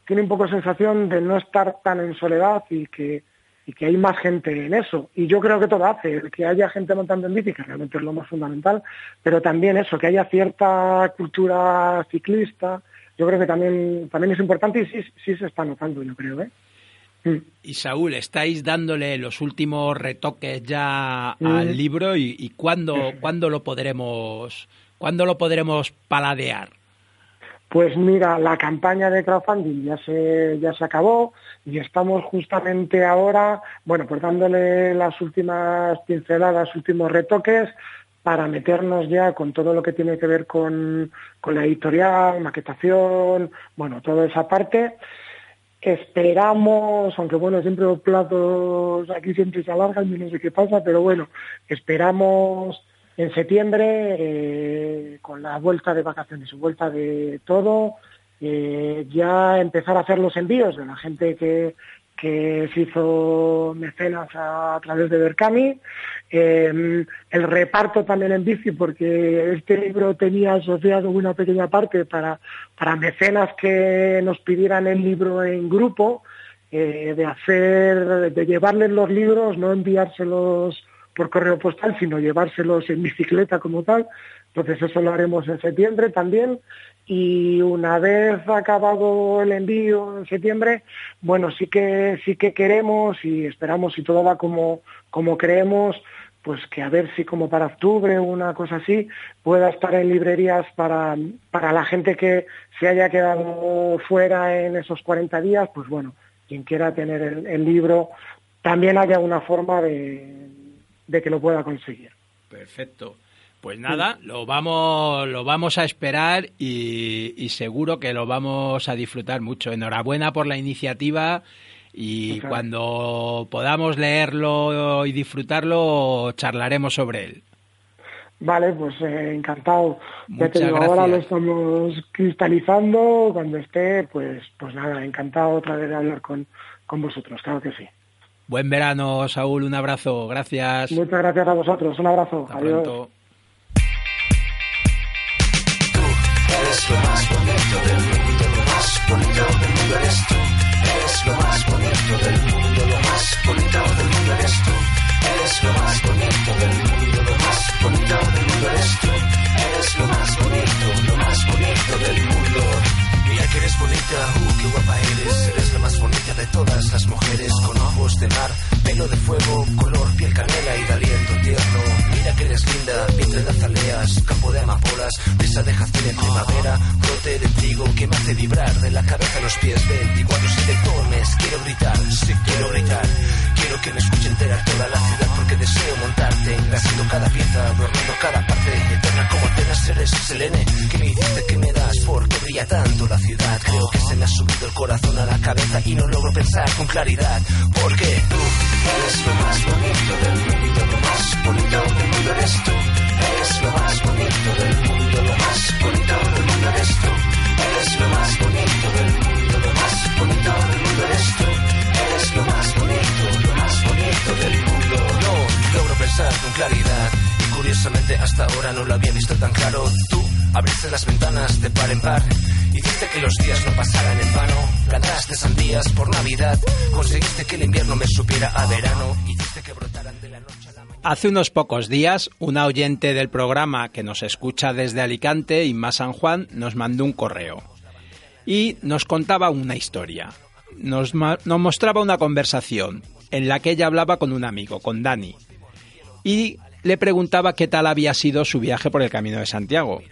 tiene un poco sensación de no estar tan en soledad y que, y que hay más gente en eso. Y yo creo que todo hace, que haya gente montando en bici, que realmente es lo más fundamental, pero también eso, que haya cierta cultura ciclista, yo creo que también, también es importante y sí, sí se está notando, yo creo. ¿eh? Mm.
Y Saúl, estáis dándole los últimos retoques ya
Mm.
al libro y, y ¿cuándo, cuándo lo podremos cuándo lo podremos paladear.
Pues mira, la campaña de crowdfunding ya se, ya se acabó y estamos justamente ahora, bueno, pues dándole las últimas pinceladas, últimos retoques para meternos ya con todo lo que tiene que ver con, con la editorial, maquetación, bueno, toda esa parte. Esperamos, aunque bueno, siempre los plazos aquí siempre se alargan y no sé qué pasa, pero bueno, esperamos en septiembre, eh, con la vuelta de vacaciones, vuelta de todo, eh, ya empezar a hacer los envíos de la gente que, que se hizo mecenas a, a través de Berkami, eh, el reparto también en bici, porque este libro tenía asociado una pequeña parte para, para mecenas que nos pidieran el libro en grupo, eh, de hacer, de llevarles los libros, no enviárselos por correo postal, sino llevárselos en bicicleta como tal. Entonces eso lo haremos en septiembre también. Y una vez acabado el envío en septiembre, bueno, sí que sí que queremos y esperamos si todo va como, como creemos, pues que a ver si como para octubre o una cosa así pueda estar en librerías para, para la gente que se haya quedado fuera en esos 40 días, pues bueno, quien quiera tener el, el libro, también haya una forma de, de que lo pueda conseguir.
Perfecto. Pues nada, lo vamos, lo vamos a esperar y, y seguro que lo vamos a disfrutar mucho. Enhorabuena por la iniciativa y cuando podamos leerlo y disfrutarlo charlaremos sobre él.
Vale, pues eh, encantado. ya te digo, ahora lo estamos cristalizando. Cuando esté, pues, pues nada, encantado otra vez de hablar con, con vosotros, claro que sí.
Buen verano, Saúl, un abrazo, gracias.
Muchas gracias a vosotros, un abrazo.
Hasta
Adiós.
pronto.
Eres lo más bonito del mundo, lo más bonito del mundo eres tú. Bonito del mundo, lo más bonito del mundo eres tú. Eres lo más bonito del mundo, lo más bonito del mundo eres tú. Eres lo más bonito, lo más bonito del mundo. Que eres bonita, uh, qué guapa eres. Eres la más bonita de todas las mujeres, con ojos de mar, pelo de fuego, color piel canela y de aliento tierno. Mira que eres linda, vientre de azaleas, campo de amapolas, brisa de jazmín en primavera, brote de trigo que me hace vibrar de la cabeza a los pies 24 tomes, quiero gritar, sí quiero gritar. Quiero que me escuche entera toda la ciudad porque deseo montarte, engrasando cada pieza, dormiendo cada parte, eterna como apenas eres Selene, que me hiciste que me das porque brilla tanto la ciudad. Creo que se me ha subido el corazón a la cabeza y no logro pensar con claridad, porque tú eres lo más bonito del mundo, lo más bonito del mundo eres tú. Eres lo más bonito del mundo, lo más bonito del mundo eres tú. Eres lo más bonito del mundo, lo más bonito del mundo eres tú. Eres lo más bonito, lo más bonito del mundo. No logro pensar con claridad. Curiosamente hasta ahora no lo había visto tan claro. Tú abriste las ventanas de par en par. Hiciste que los días no pasaran en vano. Plantaste sandías por Navidad. Conseguiste que el invierno me supiera a verano. Hiciste que brotaran de la noche a la mañana.
Hace unos pocos días, una oyente del programa que nos escucha desde Alicante, Inma San Juan, nos mandó un correo y nos contaba una historia. Nos, nos mostraba una conversación en la que ella hablaba con un amigo, con Dani, y le preguntaba qué tal había sido su viaje por el Camino de Santiago.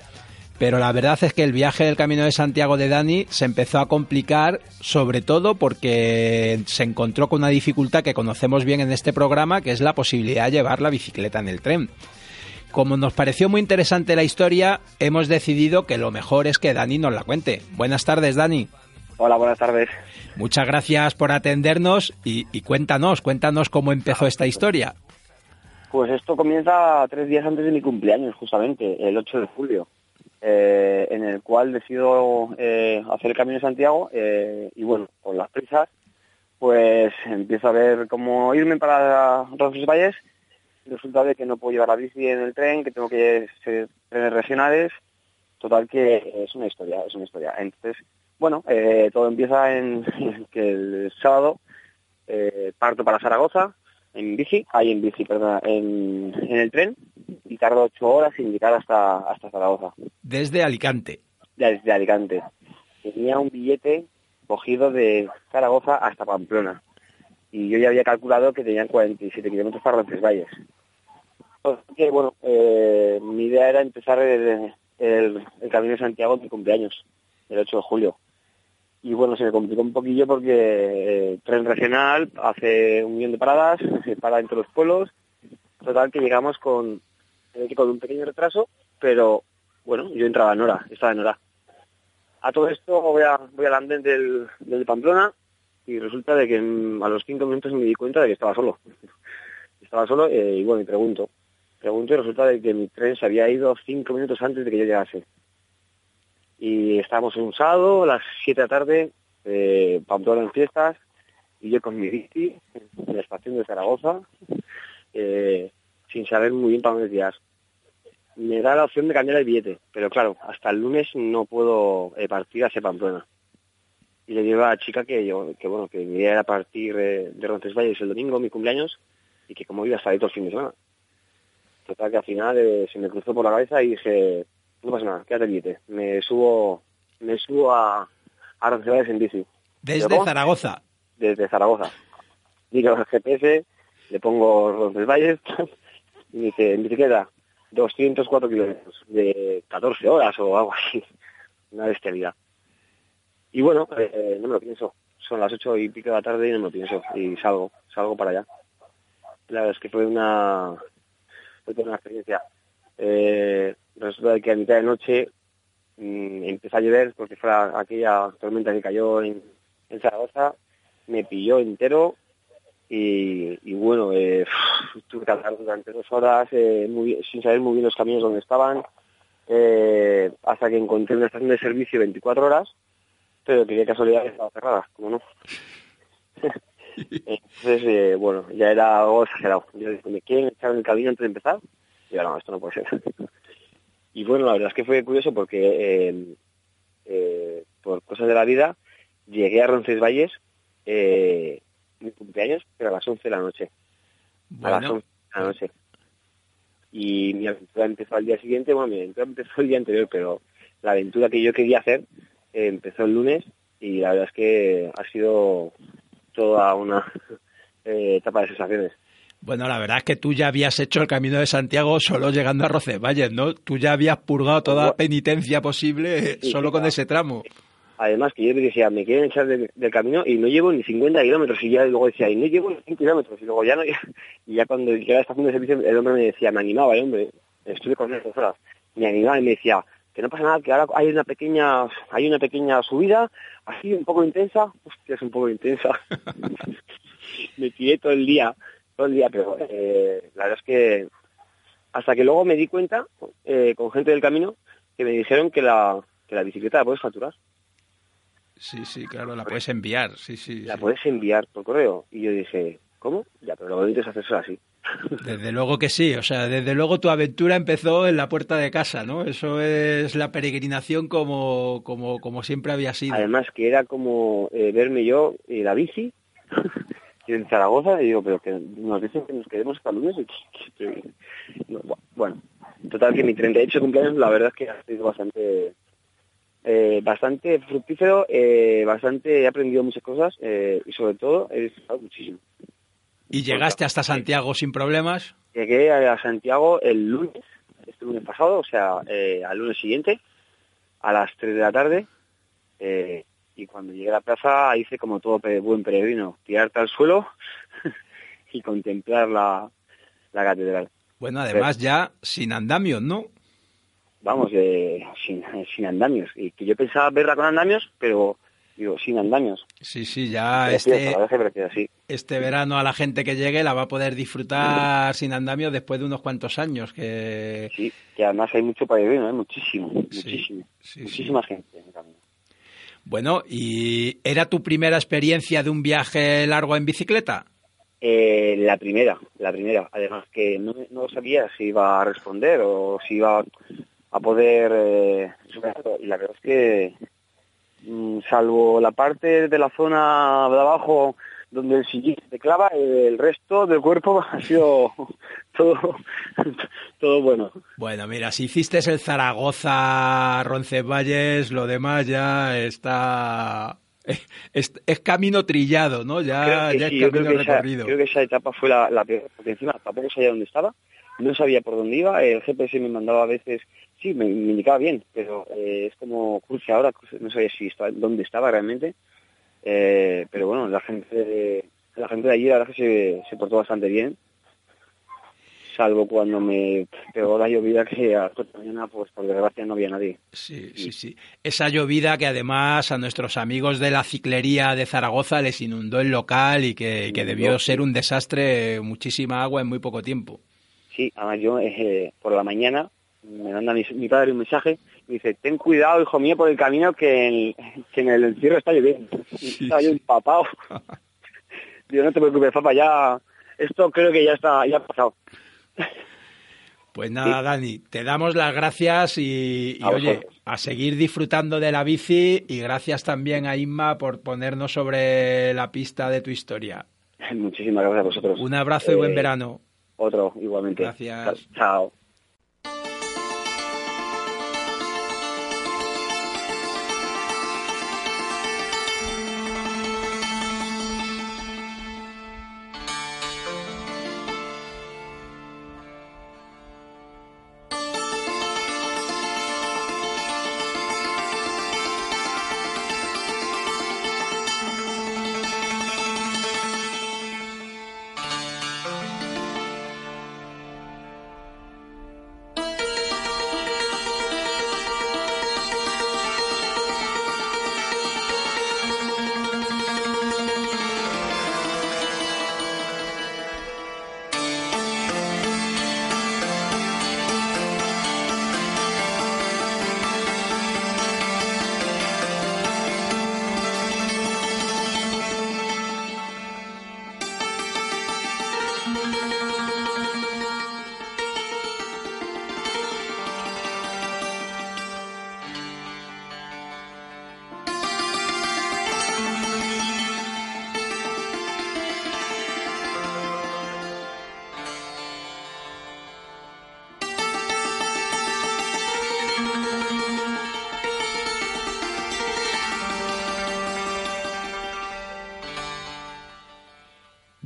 Pero la verdad es que el viaje del Camino de Santiago de Dani se empezó a complicar, sobre todo porque se encontró con una dificultad que conocemos bien en este programa, que es la posibilidad de llevar la bicicleta en el tren. Como nos pareció muy interesante la historia, hemos decidido que lo mejor es que Dani nos la cuente. Buenas tardes, Dani.
Hola, buenas tardes.
Muchas gracias por atendernos y, y cuéntanos, cuéntanos cómo empezó esta historia.
Pues esto comienza tres días antes de mi cumpleaños, justamente, el 8 de julio, eh, en el cual decido eh, hacer el Camino de Santiago eh, y bueno, por las prisas, pues empiezo a ver cómo irme para Valles y resulta de que no puedo llevar la bici en el tren, que tengo que ser trenes regionales, total que es una historia, es una historia. Entonces, bueno, todo empieza en, que el sábado parto para Zaragoza en bici, ahí en bici, perdón, en, en el tren y tardo ocho horas sin llegar hasta, hasta Zaragoza,
Desde Alicante.
desde Alicante. Tenía un billete cogido de Zaragoza hasta Pamplona y yo ya había calculado que tenían 47 kilómetros para Roncesvalles. Así que, bueno, eh, mi idea era empezar el, el- el Camino de Santiago en mi cumpleaños, el 8 de julio. Y bueno, se me complicó un poquillo porque eh, tren regional hace un millón de paradas, se para en todos los pueblos. Total que llegamos con, con un pequeño retraso, pero bueno, yo entraba en hora, estaba en hora. A todo esto voy, a, voy al andén del, del de Pamplona y resulta de que mm, a los cinco minutos me di cuenta de que estaba solo. Estaba solo eh, y bueno, y pregunto. Pregunto y resulta de que mi tren se había ido cinco minutos antes de que yo llegase. Y estábamos en un sábado, a las 7 de la tarde, eh, Pamplona en fiestas, y yo con mi bici, en la estación de Zaragoza, eh, sin saber muy bien para dónde tirar. Me da la opción de cambiar el billete, pero claro, hasta el lunes no puedo eh, partir hacia Pamplona. Y le digo a la chica que yo, que bueno, que mi idea era partir eh, de Roncesvalles el domingo, mi cumpleaños, y que como iba a estar ahí todo el fin de semana. Total que al final se me cruzó por la cabeza y dije, no pasa nada, quédate el billete. Me subo, me subo a, a Roncesvalles en bici.
Desde. Zaragoza.
Desde Zaragoza. Digo al GPS, le pongo Roncesvalles y me dice, en bicicleta, 204 kilómetros, de 14 horas o algo así. Una bestialidad. Y bueno, eh, no me lo pienso. Son las ocho y pico de la tarde y no me lo pienso. Y salgo, salgo para allá. La verdad es que fue una, fue una experiencia. Eh, resulta que a mitad de noche mm, empezó a llover porque fue la- aquella tormenta que cayó en, Zaragoza. Me pilló entero y, bueno, eh, tuve que andar durante dos horas eh, sin saber muy bien los caminos donde estaban eh, hasta que encontré una estación de servicio 24 horas pero que de casualidad estaba cerrada, como no. Entonces, bueno, ya era exagerado. Yo dije, ¿me quieren echar en el camino antes de empezar? Y yo, no, esto no puede ser. Y bueno, la verdad es que fue curioso porque eh, eh, por cosas de la vida llegué a Roncesvalles eh, mi cumpleaños, pero a las 11 de la noche. A las
Bueno.
11 de la noche. Y mi aventura empezó al día siguiente, bueno, mi aventura empezó el día anterior, pero la aventura que yo quería hacer eh, empezó el lunes y la verdad es que ha sido toda una eh, etapa de sensaciones.
Bueno, la verdad es que tú ya habías hecho el camino de Santiago solo llegando a Roncesvalles, ¿no? Tú ya habías purgado toda penitencia posible
Sí,
solo con ese tramo.
Además que yo me decía, me quieren echar del, del camino y no llevo ni 50 kilómetros y ya luego decía, y no llevo ni 100 kilómetros y luego ya no, y ya cuando llegué a estación de servicio el hombre me decía, me animaba el hombre, estuve con él dos horas, me animaba y me decía, que no pasa nada, que ahora hay una pequeña, hay una pequeña subida, así un poco intensa, hostia, es un poco intensa. me tiré todo el día, todo el día, pero eh, la verdad es que hasta que luego me di cuenta, eh, con gente del camino, que me dijeron que la, que la bicicleta la puedes facturar.
Sí, sí, claro, la puedes enviar, sí, sí.
la
sí.
puedes enviar por correo. Y yo dije, ¿cómo? Ya, pero lo bonito es hacerse así.
Desde luego que sí, o sea, desde luego tu aventura empezó en la puerta de casa, ¿no? Eso es la peregrinación como, como, como siempre había sido.
Además que era como eh, verme yo y la bici en Zaragoza y digo, pero que nos dicen que nos quedemos hasta lunes. bueno, total que mi 38 cumpleaños la verdad es que ha sido bastante eh, bastante fructífero, eh, bastante he aprendido muchas cosas eh, y sobre todo he disfrutado muchísimo.
Y llegaste hasta Santiago sin problemas.
Llegué a Santiago el lunes, este lunes pasado, o sea, al lunes siguiente, a las 3 de la tarde, y cuando llegué a la plaza hice como todo buen peregrino, tirarte al suelo y contemplar la, la catedral.
Bueno, además ya sin andamios, ¿no?
Vamos, eh, sin, sin andamios. Y que yo pensaba verla con andamios, pero digo, sin andamios.
Sí, sí, ya este,
la verdad es que preciosa, sí.
este verano a la gente que llegue la va a poder disfrutar sin andamios después de unos cuantos años. Que
Sí, que además hay mucho peregrino, ¿eh? muchísimo, muchísimo.
sí,
Muchísima gente en el camino.
Bueno, ¿y era tu primera experiencia de un viaje largo en bicicleta?
Eh, la primera, la primera. Además que no, no sabía si iba a responder o si iba a poder eh. Y la verdad es que, mm, salvo la parte de la zona de abajo donde el sillín te clava, el resto del cuerpo ha sido todo, todo bueno.
Bueno, mira, si hiciste el Zaragoza, Roncesvalles, lo demás ya está... Es, es camino trillado, ¿no? Ya, ya
sí,
es camino
creo que esa-
recorrido.
creo que esa etapa fue la, la peor, porque encima tampoco sabía dónde estaba, no sabía por dónde iba, el GPS me mandaba a veces, sí, me, me indicaba bien, pero eh, es como cruce ahora, cruce- no sabía si estaba, dónde estaba realmente, Eh, pero bueno, la gente, la gente de allí la verdad que se, se portó bastante bien, salvo cuando me pegó la llovida que a la mañana, pues por desgracia no había nadie.
Sí, sí, sí. Esa llovida que además a nuestros amigos de la ciclería de Zaragoza les inundó el local y que, que debió ser un desastre, muchísima agua en muy poco tiempo.
Sí, además yo eh, por la mañana me manda mi, mi padre un mensaje dice, ten cuidado, hijo mío, por el camino que en, que en el encierro está lloviendo. Y estaba yo empapado. Digo, no te preocupes, papá, ya, esto creo que ya está, ya ha pasado.
Pues nada, Dani, te damos las gracias y, y,
A
oye, a seguir disfrutando de la bici y gracias también a Inma por ponernos sobre la pista de tu historia.
Muchísimas gracias a vosotros.
Un abrazo y buen
Eh,
verano.
Otro, igualmente.
Gracias.
Chao.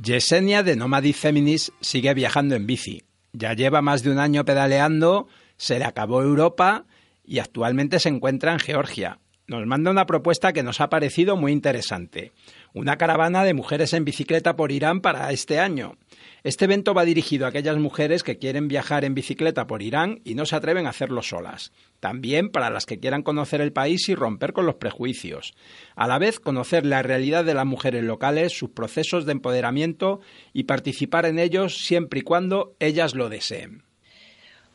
Yesenia de Nomadic Feminist sigue viajando en bici. Ya lleva más de un año pedaleando, se le acabó Europa y actualmente se encuentra en Georgia. Nos manda una propuesta que nos ha parecido muy interesante. Una caravana de mujeres en bicicleta por Irán para este año. Este evento va dirigido a aquellas mujeres que quieren viajar en bicicleta por Irán y no se atreven a hacerlo solas. También para las que quieran conocer el país y romper con los prejuicios. A la vez, conocer la realidad de las mujeres locales, sus procesos de empoderamiento y participar en ellos siempre y cuando ellas lo deseen.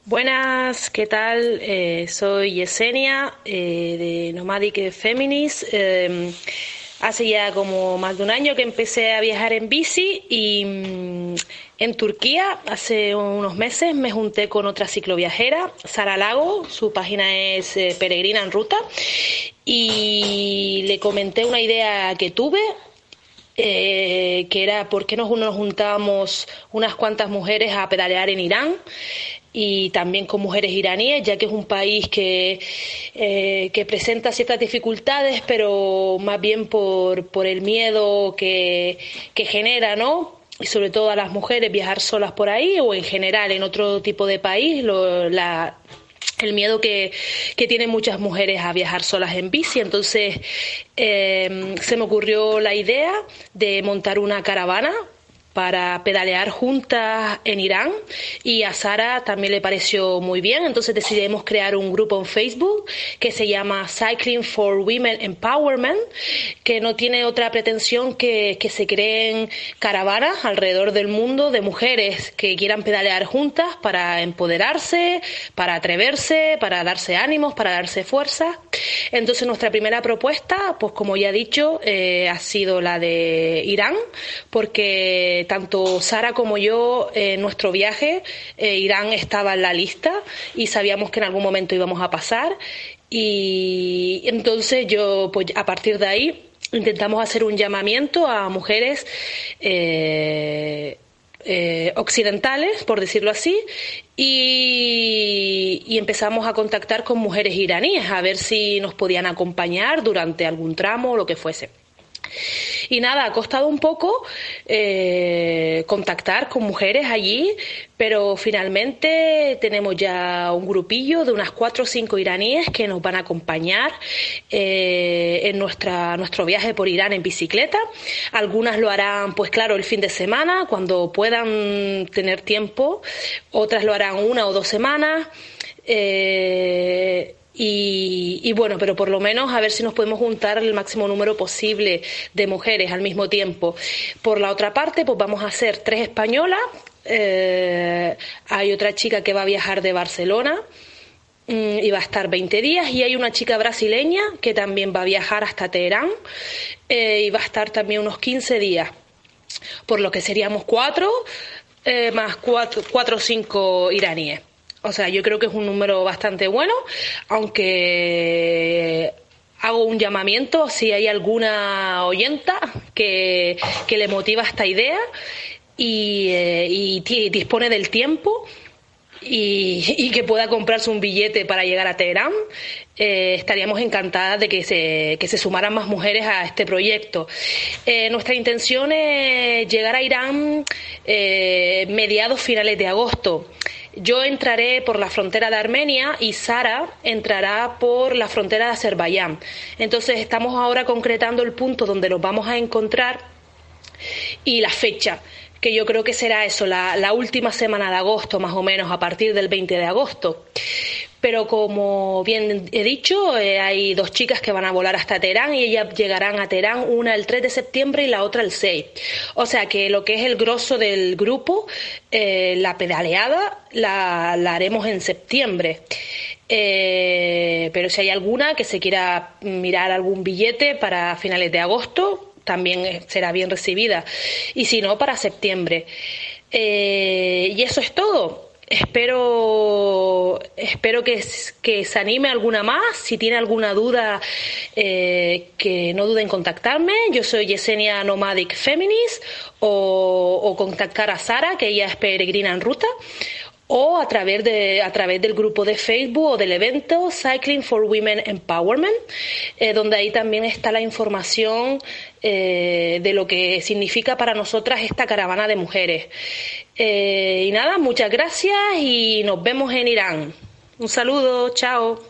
Buenas, ¿qué tal? Eh, soy Yesenia eh, de Nomadic Feminist. Eh, hace ya como más de un año que empecé a viajar en bici y mm, en Turquía hace unos meses me junté con otra cicloviajera, Sara Lago, su página es eh, Peregrina en Ruta, y le comenté una idea que tuve que era por qué no nos juntábamos unas cuantas mujeres a pedalear en Irán y también con mujeres iraníes, ya que es un país que, eh, que presenta ciertas dificultades, pero más bien por, por el miedo que, que genera, ¿no? Y sobre todo a las mujeres viajar solas por ahí o en general en otro tipo de país, lo- la, el miedo que, que tienen muchas mujeres a viajar solas en bici. Entonces eh, se me ocurrió la idea de montar una caravana para pedalear juntas en Irán y a Sara también le pareció muy bien, entonces decidimos crear un grupo en Facebook que se llama Cycling for Women Empowerment, que no tiene otra pretensión que que se creen caravanas alrededor del mundo de mujeres que quieran pedalear juntas para empoderarse, para atreverse, para darse ánimos, para darse fuerza. Entonces nuestra primera propuesta, pues como ya he dicho, eh, ha sido la de Irán, porque tanto Sara como yo, eh, en nuestro viaje, eh, Irán estaba en la lista y sabíamos que en algún momento íbamos a pasar. Y entonces yo, pues a partir de ahí, intentamos hacer un llamamiento a mujeres eh, eh, occidentales, por decirlo así, y, y, empezamos a contactar con mujeres iraníes a ver si nos podían acompañar durante algún tramo o lo que fuese. Y nada, ha costado un poco eh, contactar con mujeres allí, pero finalmente tenemos ya un grupillo de unas cuatro o cinco iraníes que nos van a acompañar eh, en nuestra, nuestro viaje por Irán en bicicleta. Algunas lo harán, pues claro, el fin de semana, cuando puedan tener tiempo. Otras lo harán una o dos semanas. Eh, y, bueno, pero por lo menos a ver si nos podemos juntar el máximo número posible de mujeres al mismo tiempo. Por la otra parte, pues vamos a ser tres españolas. Eh, hay otra chica que va a viajar de Barcelona mm, y va a estar 20 días. Y hay una chica brasileña que también va a viajar hasta Teherán eh, y va a estar también unos 15 días. Por lo que seríamos cuatro, eh, más cuatro o cinco iraníes. O sea, yo creo que es un número bastante bueno, aunque hago un llamamiento si hay alguna oyenta que, le motiva esta idea y, eh, dispone del tiempo y, que pueda comprarse un billete para llegar a Teherán, eh, estaríamos encantadas de que se, que se sumaran más mujeres a este proyecto. Eh, nuestra intención es llegar a Irán mediados finales de agosto. Yo entraré por la frontera de Armenia y Sara entrará por la frontera de Azerbaiyán. Entonces estamos ahora concretando el punto donde nos vamos a encontrar y la fecha que yo creo que será eso, la, la, última semana de agosto, más o menos, a partir del 20 de agosto. Pero como bien he dicho, eh, hay dos chicas que van a volar hasta Teherán y ellas llegarán a Teherán, una el 3 de septiembre y la otra el 6. O sea que lo que es el grosso del grupo, eh, la pedaleada, la, haremos en septiembre. Eh, pero si hay alguna que se quiera mirar algún billete para finales de agosto, también será bien recibida. Y si no, para septiembre. y eso es todo. Espero, espero que, se anime alguna más. Si tiene alguna duda, eh, que no duden en contactarme. Yo soy Yesenia Nomadic Feminist o contactar a Sara, que ella es peregrina en ruta o a través, de, a través del grupo de Facebook o del evento Cycling for Women Empowerment, eh, donde ahí también está la información eh, de lo que significa para nosotras esta caravana de mujeres. Eh, y nada, muchas gracias y nos vemos en Irán. Un saludo, chao.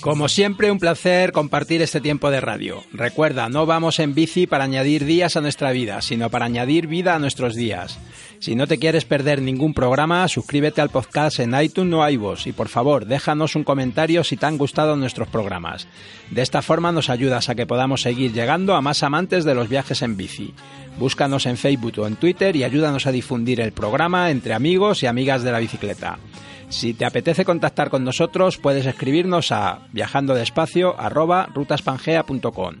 Como siempre, un placer compartir este tiempo de radio. Recuerda, no vamos en bici para añadir días a nuestra vida, sino para añadir vida a nuestros días. Si no te quieres perder ningún programa, suscríbete al podcast en iTunes o iVoox y por favor, déjanos un comentario si te han gustado nuestros programas. De esta forma nos ayudas a que podamos seguir llegando a más amantes de los viajes en bici. Búscanos en Facebook o en Twitter y ayúdanos a difundir el programa entre amigos y amigas de la bicicleta. Si te apetece contactar con nosotros, puedes escribirnos a viajandodespacio@rutaspangea.com.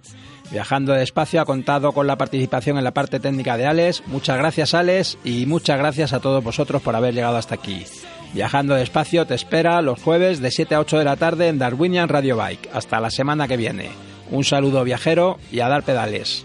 Viajando despacio ha contado con la participación en la parte técnica de Alex. Muchas gracias Alex y muchas gracias a todos vosotros por haber llegado hasta aquí. Viajando despacio te espera los jueves de 7 a 8 de la tarde en Darwinian Radio Bike. Hasta la semana que viene. Un saludo viajero y a dar pedales.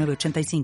906985.